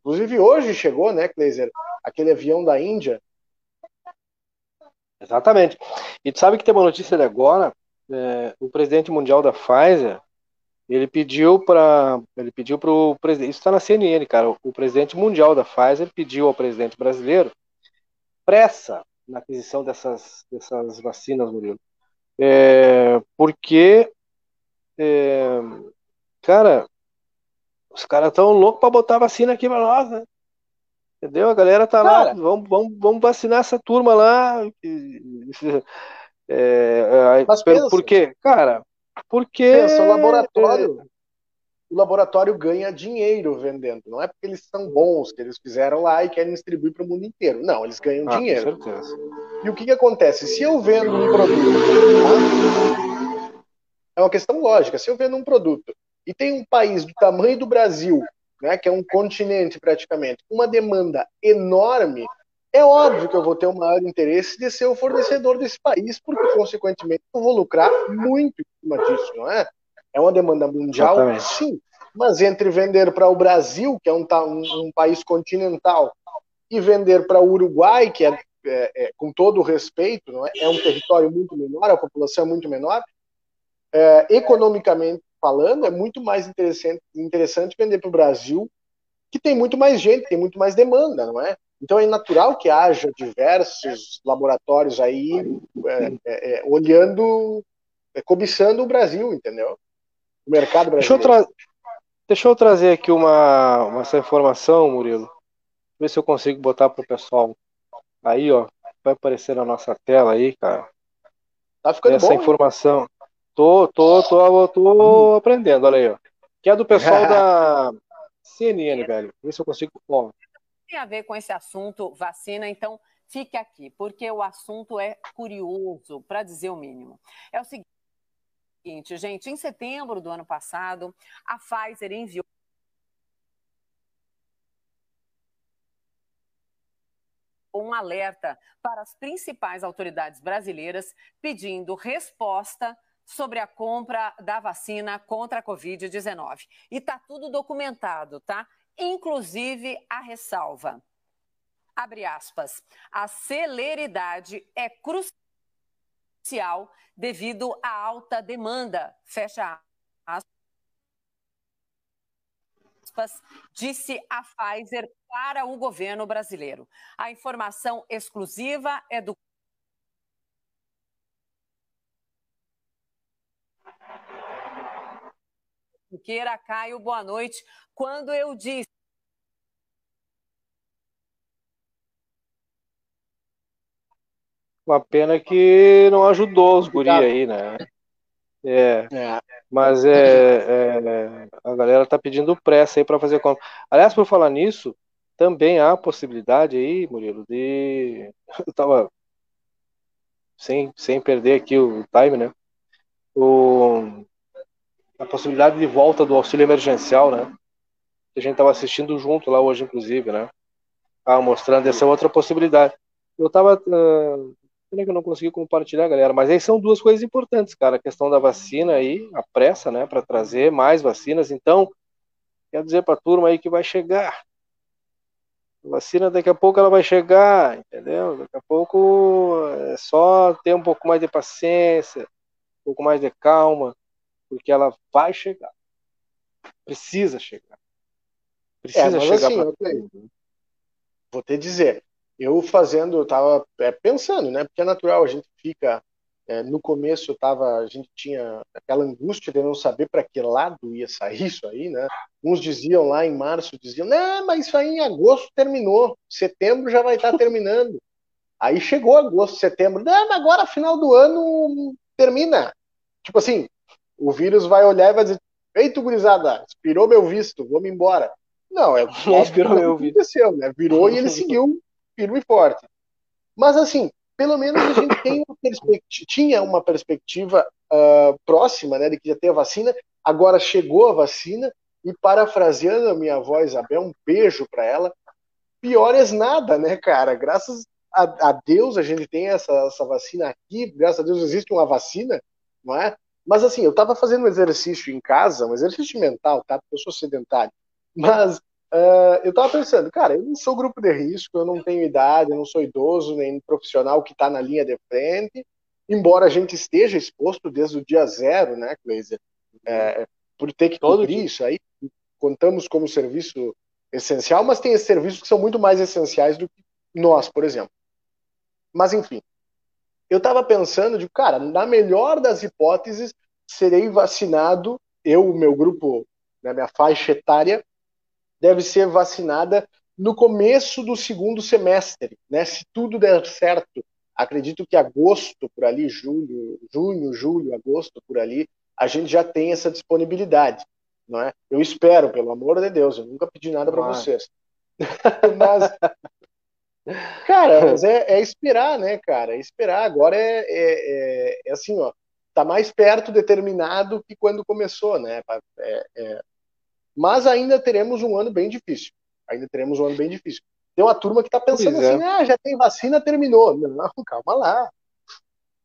Inclusive hoje chegou, né, Kleiser, aquele avião da Índia. Exatamente. E tu sabe que tem uma notícia de agora é, o presidente mundial da Pfizer, ele pediu para ele pediu para o presidente, isso está na CNN, cara, o, o presidente mundial da Pfizer pediu ao presidente brasileiro pressa na aquisição dessas, dessas vacinas, Murilo. É, porque, é, cara, os caras estão loucos para botar vacina aqui para nós, né? Entendeu? A galera tá cara, lá, vamos, vamos, vamos vacinar essa turma lá. (laughs) É, é, Mas pensa, por quê? Cara, porque. Pensa, o laboratório. O laboratório ganha dinheiro vendendo. Não é porque eles são bons que eles fizeram lá e querem distribuir para o mundo inteiro. Não, eles ganham ah, dinheiro. Com certeza. E o que, que acontece? Se eu vendo um produto. Tá? É uma questão lógica. Se eu vendo um produto e tem um país do tamanho do Brasil, né, que é um continente praticamente, com uma demanda enorme, é óbvio que eu vou ter o maior interesse de ser o fornecedor desse país, porque, consequentemente, eu vou lucrar muito em cima disso, não é? É uma demanda mundial, Exatamente. sim. Mas entre vender para o Brasil, que é um, um, um, país continental, e vender para o Uruguai, que é, é, é, com todo o respeito, não é? é um território muito menor, a população é muito menor, é, economicamente falando, é muito mais interessante, interessante vender para o Brasil, que tem muito mais gente, tem muito mais demanda, não é? Então é natural que haja diversos laboratórios aí é, é, é, olhando, é, cobiçando o Brasil, entendeu? O mercado brasileiro. Deixa eu, Deixa eu trazer aqui uma, uma, essa informação, Murilo. Ver se eu consigo botar para o pessoal. Aí, ó, vai aparecer na nossa tela aí, cara. Tá ficando essa bom, informação. Hein? Tô, tô, tô, tô hum. aprendendo, olha aí, ó. Que é do pessoal da CNN, velho. Ver se eu consigo. Ó, tem a ver com esse assunto vacina, então fique aqui, porque o assunto é curioso, para dizer o mínimo. É o seguinte, gente, em setembro do ano passado, a Pfizer enviou um alerta para as principais autoridades brasileiras pedindo resposta sobre a compra da vacina contra a Covid-19. E está tudo documentado, tá? inclusive a ressalva. Abre aspas. A celeridade é crucial devido à alta demanda. Fecha aspas. Disse a Pfizer para o governo brasileiro. A informação exclusiva é do Junqueira, Caio, boa noite. Quando eu disse Uma pena que não ajudou os guri aí, né? É, é. Mas é, é, a galera tá pedindo pressa aí para fazer compra. Aliás, por falar nisso, também há a possibilidade aí, Murilo, de. (laughs) Eu tava. Sem, sem perder aqui o time, né? O... A possibilidade de volta do auxílio emergencial, né? Que a gente tava assistindo junto lá hoje, inclusive, né? Ah, mostrando essa outra possibilidade. Eu tava. Uh Pena que eu não consegui compartilhar, galera. Mas aí são duas coisas importantes, cara. A questão da vacina aí, a pressa, né, para trazer mais vacinas. Então, quero dizer para a turma aí que vai chegar. A vacina daqui a pouco ela vai chegar, entendeu? Daqui a pouco é só ter um pouco mais de paciência, um pouco mais de calma, porque ela vai chegar. Precisa chegar. Precisa é, chegar. Assim, pra... Vou te dizer, eu fazendo, eu tava é, pensando, né? Porque é natural, a gente fica é, no começo tava, a gente tinha aquela angústia de não saber para que lado ia sair isso aí, né? Uns diziam lá em março, diziam, não, mas isso aí em agosto terminou, setembro já vai estar tá (laughs) terminando. Aí chegou agosto, setembro, não, agora final do ano termina. Tipo assim, o vírus vai olhar e vai dizer, eita gurizada, expirou meu visto, vamos embora. Não, é (laughs) o que aconteceu, né? Virou e ele (laughs) seguiu firme e forte. Mas, assim, pelo menos a gente tem uma tinha uma perspectiva uh, próxima, né, de que já tem a vacina, agora chegou a vacina, e parafraseando a minha avó Isabel, um beijo para ela, piores nada, né, cara? Graças a, a, Deus a gente tem essa, essa vacina aqui, graças a Deus existe uma vacina, não é? Mas assim, eu estava fazendo um exercício em casa, um exercício mental, tá? Porque eu sou sedentário. Mas Uh, eu estava pensando, cara, eu não sou grupo de risco, eu não tenho idade, eu não sou idoso, nem profissional que está na linha de frente, embora a gente esteja exposto desde o dia zero, né, Cleiser? É, por ter que Todo cobrir dia. isso aí, contamos como serviço essencial, mas tem serviços que são muito mais essenciais do que nós, por exemplo. Mas, enfim, eu estava pensando de, cara, na melhor das hipóteses, serei vacinado, eu, o meu grupo, né, minha faixa etária, deve ser vacinada no começo do segundo semestre, né? Se tudo der certo, acredito que agosto por ali, julho, junho, julho, agosto por ali, a gente já tem essa disponibilidade, não é? Eu espero, pelo amor de Deus, eu nunca pedi nada para vocês. (laughs) mas, cara, mas é, é, esperar, né, cara? É esperar. Agora é, é, é, é assim, ó, tá mais perto determinado que quando começou, né? É, é mas ainda teremos um ano bem difícil. Ainda teremos um ano bem difícil. Tem uma turma que está pensando pois assim, é. ah, já tem vacina, terminou. Não, (laughs) calma lá.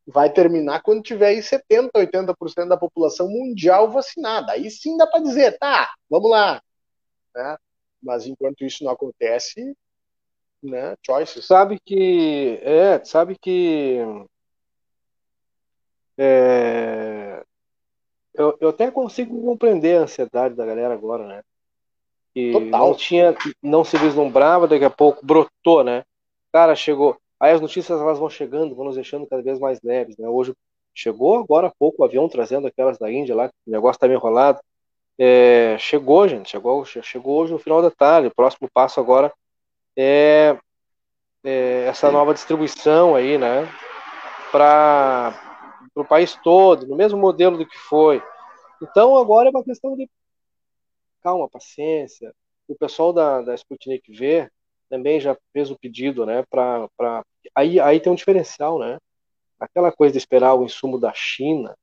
Vai terminar quando tiver aí 70%, 80% da população mundial vacinada. Aí sim dá para dizer, tá, vamos lá. Né? Mas enquanto isso não acontece, né, choices. Sabe que, é, sabe que é, eu, eu até consigo compreender a ansiedade da galera agora, né? Que Total. não tinha, não se vislumbrava, daqui a pouco brotou, né? Cara, chegou. Aí as notícias elas vão chegando, vão nos deixando cada vez mais leves, né? Hoje chegou agora há pouco o avião trazendo aquelas da Índia lá, o negócio tá meio enrolado. É, chegou, gente, chegou, chegou hoje no final da tarde. O próximo passo agora é, é essa nova distribuição aí, né? Para o país todo, no mesmo modelo do que foi. Então agora é uma questão de calma, paciência. O pessoal da, da Sputnik V também já fez o pedido, né? Pra, pra... Aí, aí tem um diferencial, né? Aquela coisa de esperar o insumo da China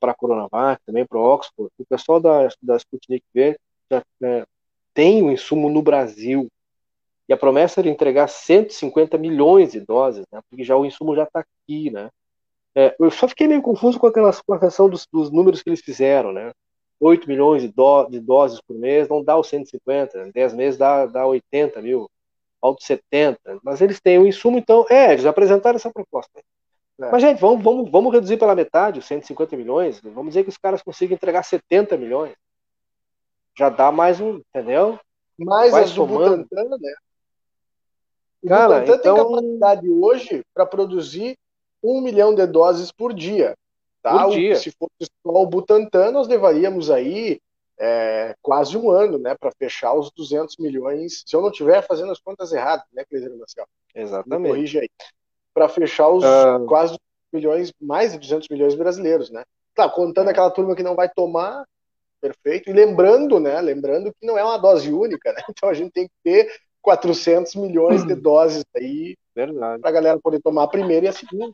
para a Coronavac, também para o Oxford, o pessoal da, da Sputnik V já é, tem o insumo no Brasil. E a promessa era entregar 150 milhões de doses, né? Porque já o insumo já está aqui, né? É, eu só fiquei meio confuso com, aquelas, com a questão dos, dos números que eles fizeram, né? 8 milhões de, do, de, doses por mês não dá os 150, 10 meses dá, dá 80 mil, alto 70, mas eles têm o um insumo, então, é, eles apresentaram essa proposta. É. Mas, gente, vamos, vamos, vamos reduzir pela metade os 150 milhões, vamos dizer que os caras consigam entregar 70 milhões. Já dá mais um, entendeu? Mais Vai as do Butantan, né? O Cara, Butantan então... tem capacidade hoje para produzir um milhão de doses por dia. Tá? Por dia. Se fosse só o Butantan, nós levaríamos aí é, quase um ano, né, para fechar os 200 milhões, se eu não estiver fazendo as contas erradas, né, Cleiser Marcel? Exatamente. Me corrige aí. Para fechar os uh... quase milhões, mais de 200 milhões brasileiros, né? Claro, contando é. aquela turma que não vai tomar, perfeito. E lembrando, né, lembrando que não é uma dose única, né? (laughs) Então a gente tem que ter 400 milhões de hum. doses aí para a galera poder tomar a primeira e a segunda.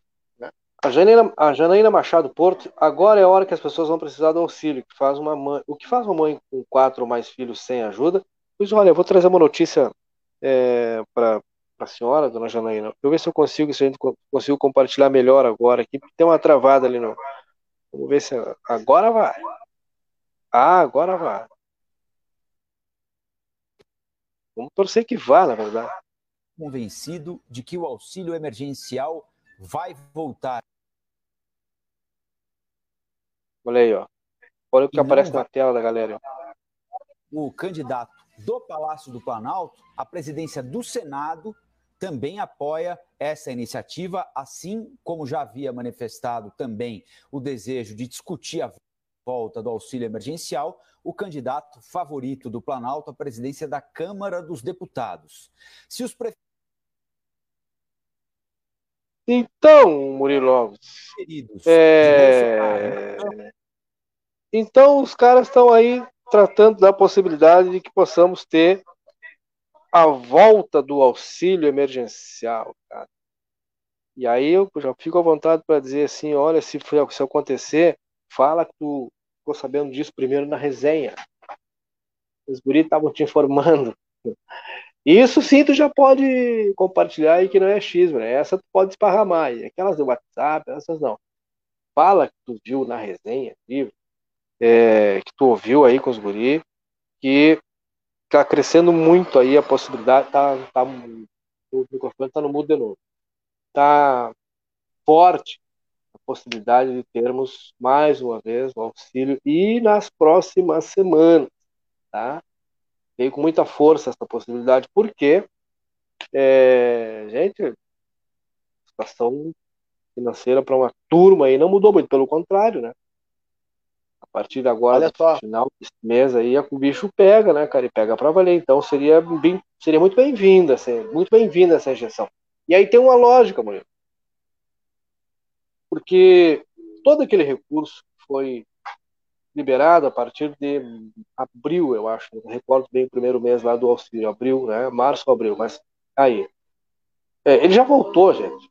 A Janaína, a Janaína Machado Porto, agora é a hora que as pessoas vão precisar do auxílio, que faz uma mãe, o que faz uma mãe com quatro ou mais filhos sem ajuda. Pois olha, eu vou trazer uma notícia é, para a senhora, dona Janaína. Deixa eu ver se eu consigo, se a gente consigo compartilhar melhor agora aqui, porque tem uma travada ali no. Vamos ver se. Agora vai. Ah, agora vai. Vamos torcer que vá, na verdade. Convencido de que o auxílio emergencial vai voltar. Olha aí, ó. Olha o que aparece vai... na tela da galera. O candidato do Palácio do Planalto à presidência do Senado também apoia essa iniciativa, assim como já havia manifestado também o desejo de discutir a volta do auxílio emergencial, o candidato favorito do Planalto à presidência da Câmara dos Deputados. Se os prefeitos então, Murilo Queridos, é... Então, os caras estão aí tratando da possibilidade de que possamos ter a volta do auxílio emergencial, cara. E aí eu já fico à vontade para dizer assim, olha, se, se acontecer, fala que tu ficou sabendo disso primeiro na resenha. Os guris estavam te informando. Isso sim tu já pode compartilhar aí que não é X, né? Essa tu pode esparramar. E aquelas do WhatsApp, essas não. Fala que tu viu na resenha, livro, é, que tu ouviu aí com os guri, que tá crescendo muito aí a possibilidade, tá, tá, o microfone tá no mudo de novo. Tá forte a possibilidade de termos mais uma vez o auxílio e nas próximas semanas, tá? Veio com muita força essa possibilidade, porque, é, gente, a situação financeira para uma turma aí não mudou muito, pelo contrário, né? A partir de agora, no final desse mês aí, o bicho pega, né, cara? E pega para valer. Então seria, bem, seria muito bem-vinda, muito bem-vinda essa injeção. E aí tem uma lógica, Murilo. Porque todo aquele recurso foi liberado a partir de abril, eu acho. Não recordo bem o primeiro mês lá do auxílio, abril, né? Março abril, mas aí. É, ele já voltou, gente.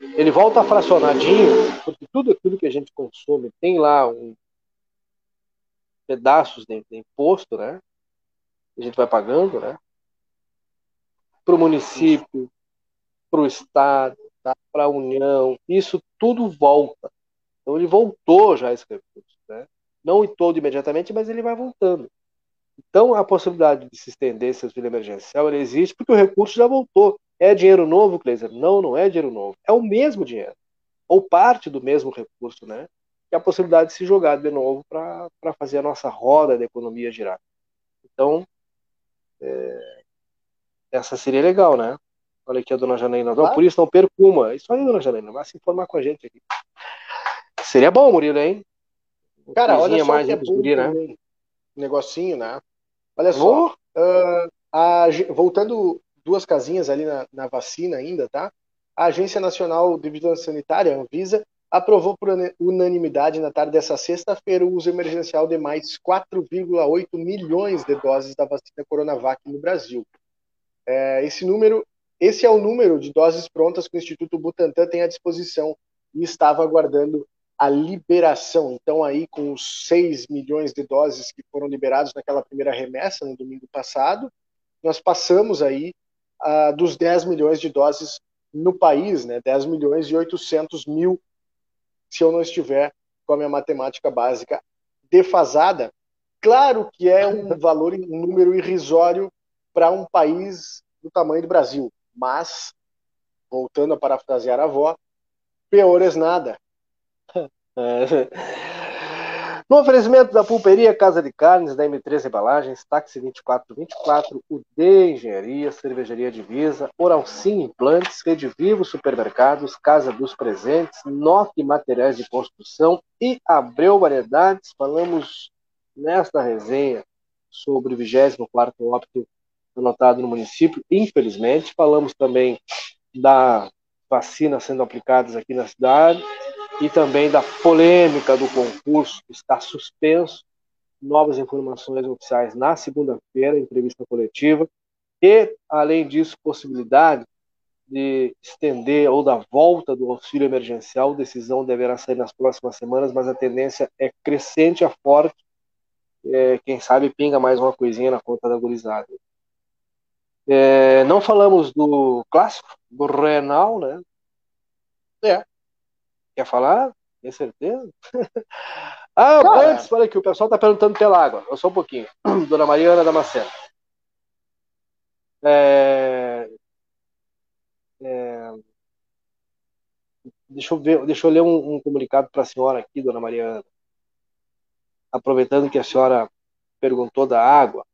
Ele volta fracionadinho, porque tudo aquilo que a gente consome tem lá um pedaços de, de imposto, né? A gente vai pagando, né? Para o município, para o estado, tá? para a União, isso tudo volta. Então ele voltou já esse recurso? Não em todo imediatamente, mas ele vai voltando. Então, a possibilidade de se estender esse auxílio emergencial existe porque o recurso já voltou. É dinheiro novo, Kleiser? Não, não é dinheiro novo. É o mesmo dinheiro. Ou parte do mesmo recurso, né? E a possibilidade de se jogar de novo para fazer a nossa roda da economia girar. Então, é, essa seria legal, né? Olha aqui a dona Janaína. Claro. Por isso, não perca uma. Isso aí, dona Janaína. Vai se informar com a gente aqui. Seria bom, Murilo, hein? Cara, olha só mais que é bom né? Um negocinho, né? Olha só. Uh, a, voltando duas casinhas ali na, na, vacina ainda, tá? A Agência Nacional de Vigilância Sanitária, Anvisa, aprovou por unanimidade na tarde dessa sexta-feira o uso emergencial de mais 4,8 milhões de doses da vacina Coronavac no Brasil. É, esse número, esse é o número de doses prontas que o Instituto Butantan tem à disposição e estava aguardando a liberação. Então, aí, com os 6 milhões de doses que foram liberados naquela primeira remessa no domingo passado, nós passamos aí uh, dos 10 milhões de doses no país, né? 10 milhões e 800 mil, se eu não estiver com a minha matemática básica defasada. Claro que é um (laughs) valor, um número irrisório para um país do tamanho do Brasil, mas, voltando a parafrasear a avó, piores nada. No oferecimento da pulperia Casa de Carnes, da M3 Embalagens, Táxi 2424, UD Engenharia, Cervejaria Divisa, Oral Sim Implantes, Rede Vivo Supermercados, Casa dos Presentes, Note Materiais de Construção e Abreu Variedades. Falamos nesta resenha sobre o 24º óbito anotado no município, infelizmente. Falamos também da vacina sendo aplicadas aqui na cidade e também da polêmica do concurso que está suspenso. Novas informações oficiais na segunda-feira, entrevista coletiva. E, além disso, possibilidade de estender ou da volta do auxílio emergencial. Decisão deverá sair nas próximas semanas, mas a tendência é crescente, é forte. É, quem sabe pinga mais uma coisinha na conta da gurizada. É, não falamos do clássico, do Renal, né? É. Quer falar? Tem certeza? (laughs) ah, Cara. antes, olha aqui, o pessoal está perguntando pela água. Eu só um pouquinho. (clears throat) Dona Maria Ana Damasceno. É, é, deixa, eu ver, deixa eu ler um, um comunicado para a senhora aqui, dona Mariana. Aproveitando que a senhora perguntou da água.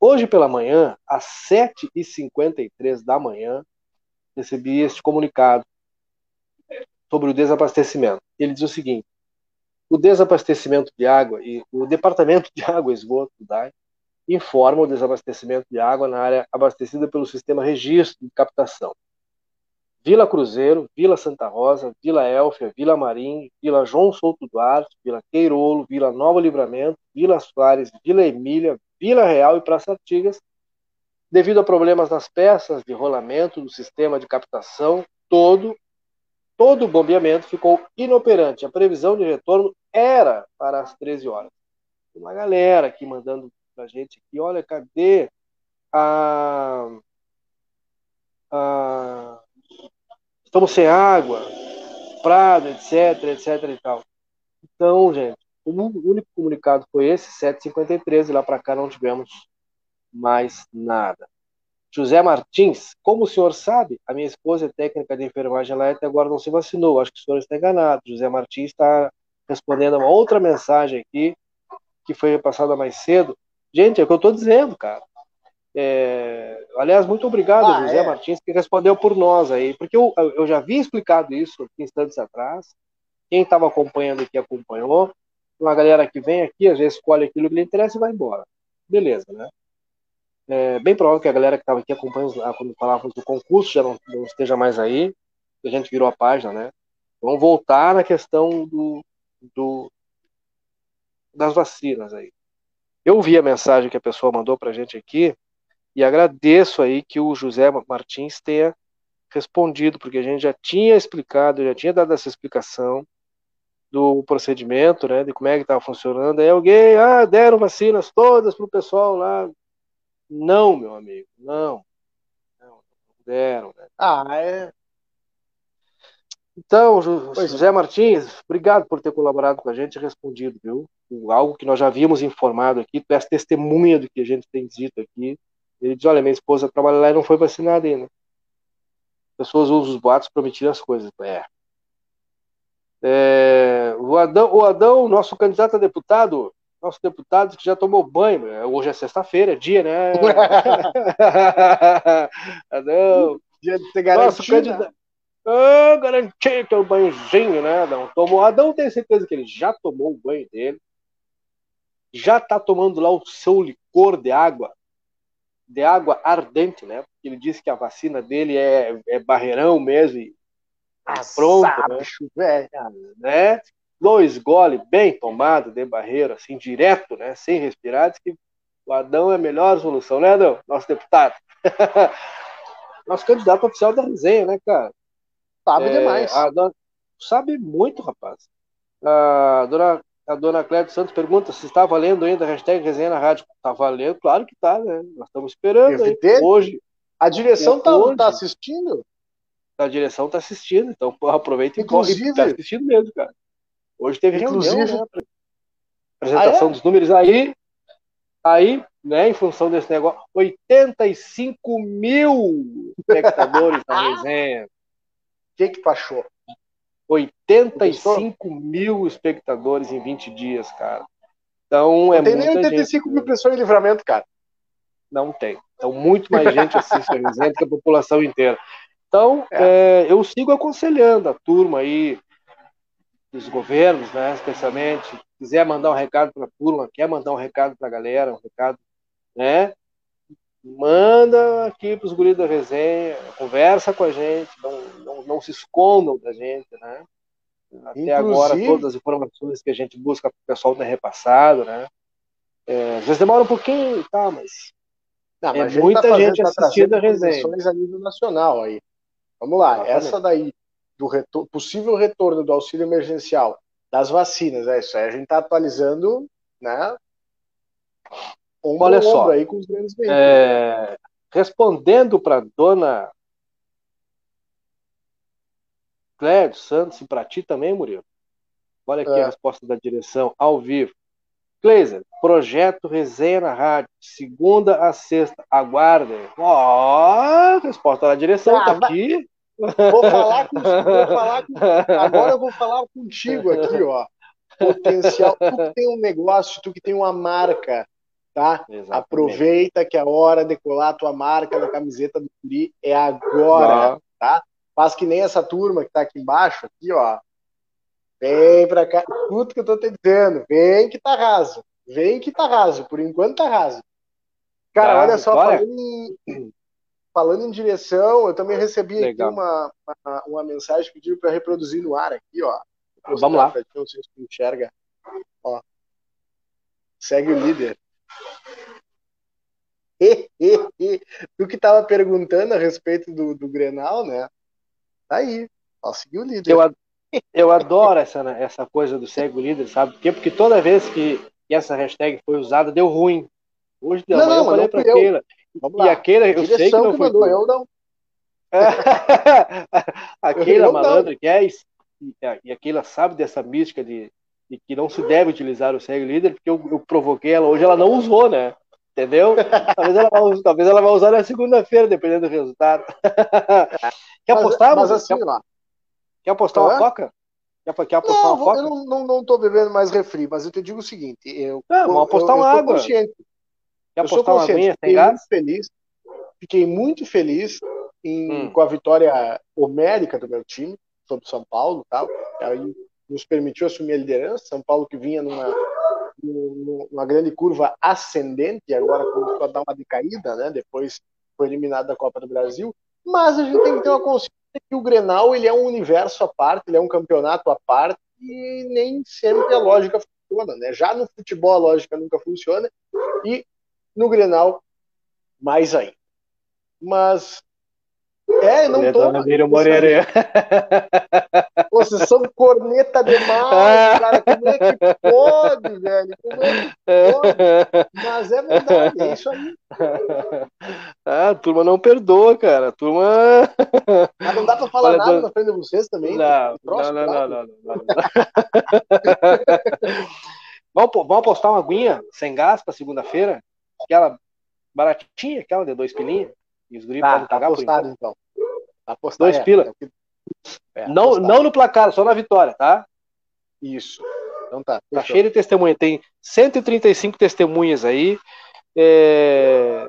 Hoje pela manhã, às 7h53 da manhã, recebi este comunicado sobre o desabastecimento. Ele diz o seguinte: o desabastecimento de água e o Departamento de Água e Esgoto DAI informa o desabastecimento de água na área abastecida pelo sistema registro de captação. Vila Cruzeiro, Vila Santa Rosa, Vila Elfia, Vila Marim, Vila João Souto Duarte, Vila Queirolo, Vila Nova Livramento, Vila Soares, Vila Emília, Vila Real e Praça Artigas, devido a problemas nas peças de rolamento do sistema de captação, todo todo o bombeamento ficou inoperante. A previsão de retorno era para as 13 horas. Uma galera aqui mandando pra gente aqui, olha, cadê a, a estamos sem água, prado, etc, etc e tal. Então, gente, o único comunicado foi esse, 753, e lá para cá não tivemos mais nada. José Martins, como o senhor sabe, a minha esposa é técnica de enfermagem lá até agora não se vacinou. Acho que o senhor está enganado. José Martins está respondendo a uma outra mensagem aqui, que foi passada mais cedo, Gente, é o que eu estou dizendo, cara. É... Aliás, muito obrigado, ah, José é. Martins, que respondeu por nós aí, porque eu, eu já havia explicado isso instantes atrás. Quem estava acompanhando aqui acompanhou. Uma galera que vem aqui, às vezes escolhe aquilo que lhe interessa e vai embora. Beleza, né? É bem provável que a galera que estava aqui acompanhando quando falávamos do concurso já não, não, esteja mais aí. A gente virou a página, né? Vamos voltar na questão do, do das vacinas aí. Eu vi a mensagem que a pessoa mandou para a gente aqui e agradeço aí que o José Martins tenha respondido, porque a gente já tinha explicado, já tinha dado essa explicação do procedimento, né, de como é que estava funcionando. Aí alguém, ah, deram vacinas todas para o pessoal lá. Não, meu amigo, não. Não, deram. Né? Ah, é. Então, José Martins, obrigado por ter colaborado com a gente e respondido, viu? Algo que nós já havíamos informado aqui, tu és testemunha do que a gente tem dito aqui. Ele diz, olha, minha esposa trabalha lá e não foi vacinada ainda. As pessoas usam os boatos para mentir as coisas. É. é. o, Adão, o Adão, nosso candidato a deputado, nosso deputado que já tomou banho, é, hoje é sexta-feira, é dia, né? (laughs) (laughs) Adão. Dia de ter garantido. Nosso candidato ah, garanti teu banhozinho, né, Adão? Tomou. Adão tem certeza que ele já tomou o banho dele. Já tá tomando lá o seu licor de água. De água ardente, né? Porque ele disse que a vacina dele é, é barreirão mesmo. E ah, pronto, né? bicho, velho. né? Dois gole bem tomado de barreiro, assim, direto, né? Sem respirar. Diz que o Adão é a melhor solução, né, Adão? Nosso deputado. (laughs) Nosso candidato oficial da resenha, né, cara? Sabe é, demais. Dona, sabe muito, rapaz. A dona, a dona Cléia Santos pergunta se está valendo ainda a hashtag resenha na rádio. Está valendo? Claro que está, né? Nós estamos esperando hoje. A direção está tá assistindo? A direção está assistindo, então (laughs) aproveita e corre. Está assistindo mesmo, cara. Hoje teve Inclusive... reunião, né? Apresentação ah, é? dos números aí. Aí, né, em função desse negócio, 85 mil espectadores na (laughs) resenha que que tu achou? 85 mil espectadores em 20 dias, cara. Então é Não tem nem 85 gente, mil pessoas em livramento, cara. Não tem. Então, muito mais gente assiste a resenha do que a população inteira. Então, (laughs) é. É, eu sigo aconselhando a turma aí dos governos, né, especialmente, quiser mandar um recado para a turma, quer mandar um recado para a galera, um recado, né, manda aqui para os guris da resenha, conversa com a gente, não, não, não se escondam da gente, né? Até Inclusive... agora, todas as informações que a gente busca, o pessoal tem repassado, né? É, às vezes demora um pouquinho tal, mas, não, é mas muita tá gente tá assistindo a resenha. a nível nacional aí. Vamos lá, Exatamente. essa daí do retor possível retorno do auxílio emergencial das vacinas, é isso aí, a gente está atualizando, né? Ombro Olha só, aí com os grandes é, respondendo para dona Clédio Santos e para ti também, Murilo. Olha aqui é. a resposta da direção ao vivo. Kleiser, projeto Resenha na Rádio, segunda a sexta, aguardem. Ó, oh, resposta da direção, ah, tá aqui. Vou falar, com, vou falar com, agora eu vou falar contigo aqui, ó. Potencial. Tu que tem um negócio, tu que tem uma marca, tá? Exatamente. Aproveita que a hora de colar a tua marca na camiseta do Curi é agora, tá? Faz que nem essa turma que tá aqui embaixo, aqui, ó. Vem pra cá. Tudo que eu tô te dizendo. Vem que tá raso. Vem que tá raso. Por enquanto tá raso. Cara, tá, olha só, falando em, falando em direção, eu também recebi Legal. aqui uma, uma, uma mensagem pedindo para reproduzir no ar aqui, ó. Vamos lá. Não sei se enxerga. Ó. Segue o líder. tu que estava perguntando a respeito do, do Grenal, né? Tá aí. Ó, seguiu o líder. Eu, eu adoro essa, essa coisa do segue o líder, sabe por quê? Porque toda vez que, que essa hashtag foi usada, deu ruim. Hoje deu, não, não, eu falei para Keila. E a Keila, eu sei que não que foi. Mandou, (laughs) eu não. a Keila malandro que é, e a Keila sabe dessa mística de, de que não se deve utilizar o segue líder, porque eu, eu, provoquei ela hoje, ela não usou, né? Entendeu? Talvez ela talvez ela vá usar na segunda-feira, dependendo do resultado. (laughs) Quer apostar? Mas, mas assim, quer, lá. Quer apostar uma coca? Quer, quer apostar não, uma coca? Eu não, não, não tô bebendo mais refri, mas eu te digo o seguinte: eu, não, vamos apostar eu, uma eu água. Consciente. Eu sou consciente, fiquei muito feliz, fiquei muito feliz em, hum. com a vitória homérica do meu time sobre o São Paulo, tal. Aí nos permitiu assumir a liderança. São Paulo que vinha numa, numa grande curva ascendente e agora começou a dar uma decaída, né? Depois foi eliminado da Copa do Brasil. Mas a gente tem que ter uma consciência que o Grenal ele é um universo à parte, ele é um campeonato à parte e nem sempre a lógica funciona, né? Já no futebol a lógica nunca funciona e no Grenal, mais ainda. Mas. É, não tô. Moreira. Vocês são corneta demais, (laughs) cara. Como é que pode, velho? Como é que pode? Mas é verdade, é isso aí. (laughs) Ah, a turma não perdoa, cara. A turma. (laughs) Mas não dá pra falar Olha, nada na frente de vocês também? Não, não, não, não, não, não, não. vamos, vamos apostar uma aguinha sem gás para segunda-feira? Aquela baratinha, aquela de dois pilinhas. E os guris tá, podem pagar apostado, por então. Apostado, dois é, pila. É, não, não no placar, só na vitória, tá? Isso. Então tá. Tá cheio de testemunha. Tem 135 testemunhas aí. É...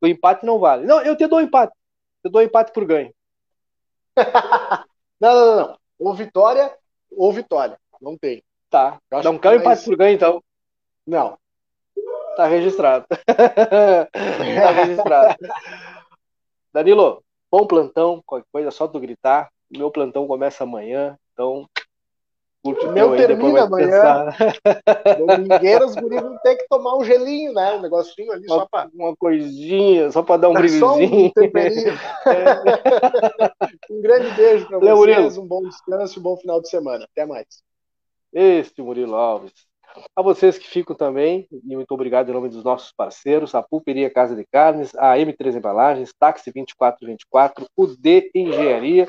O empate não vale. Não, eu te dou empate. Eu dou empate por ganho. (laughs) não, não, não, Ou vitória ou vitória. Não tem. Tá. Não quero empate por ganho, então. Não. Tá registrado. (laughs) tá registrado. Danilo, bom plantão. Qualquer coisa é só tu gritar. Meu plantão começa amanhã, então. Curte meu termina amanhã. Domingueira, os guris vão ter que tomar um gelinho, né? Um negocinho ali uma, só pra. Uma coisinha, só pra dar um brilhozinho. Um, (laughs) um grande beijo pra Leu, vocês, Murilo. um bom descanso, um bom final de semana. Até mais. Este Murilo Alves. A vocês que ficam também, e muito obrigado em nome dos nossos parceiros, a Pulperia Casa de Carnes, a M3 Embalagens, Táxi 2424, o D Engenharia,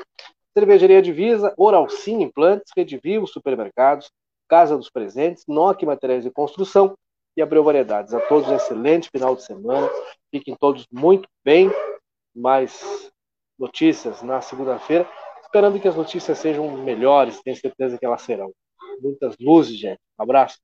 Cervejaria Divisa, Oral Sim Implantes, Vivo Supermercados, Casa dos Presentes, Nokia Materiais de Construção e Abreu Variedades. A todos um excelente final de semana, fiquem todos muito bem, mais notícias na segunda-feira, esperando que as notícias sejam melhores, tenho certeza que elas serão. Muitas luzes, gente. Um abraço.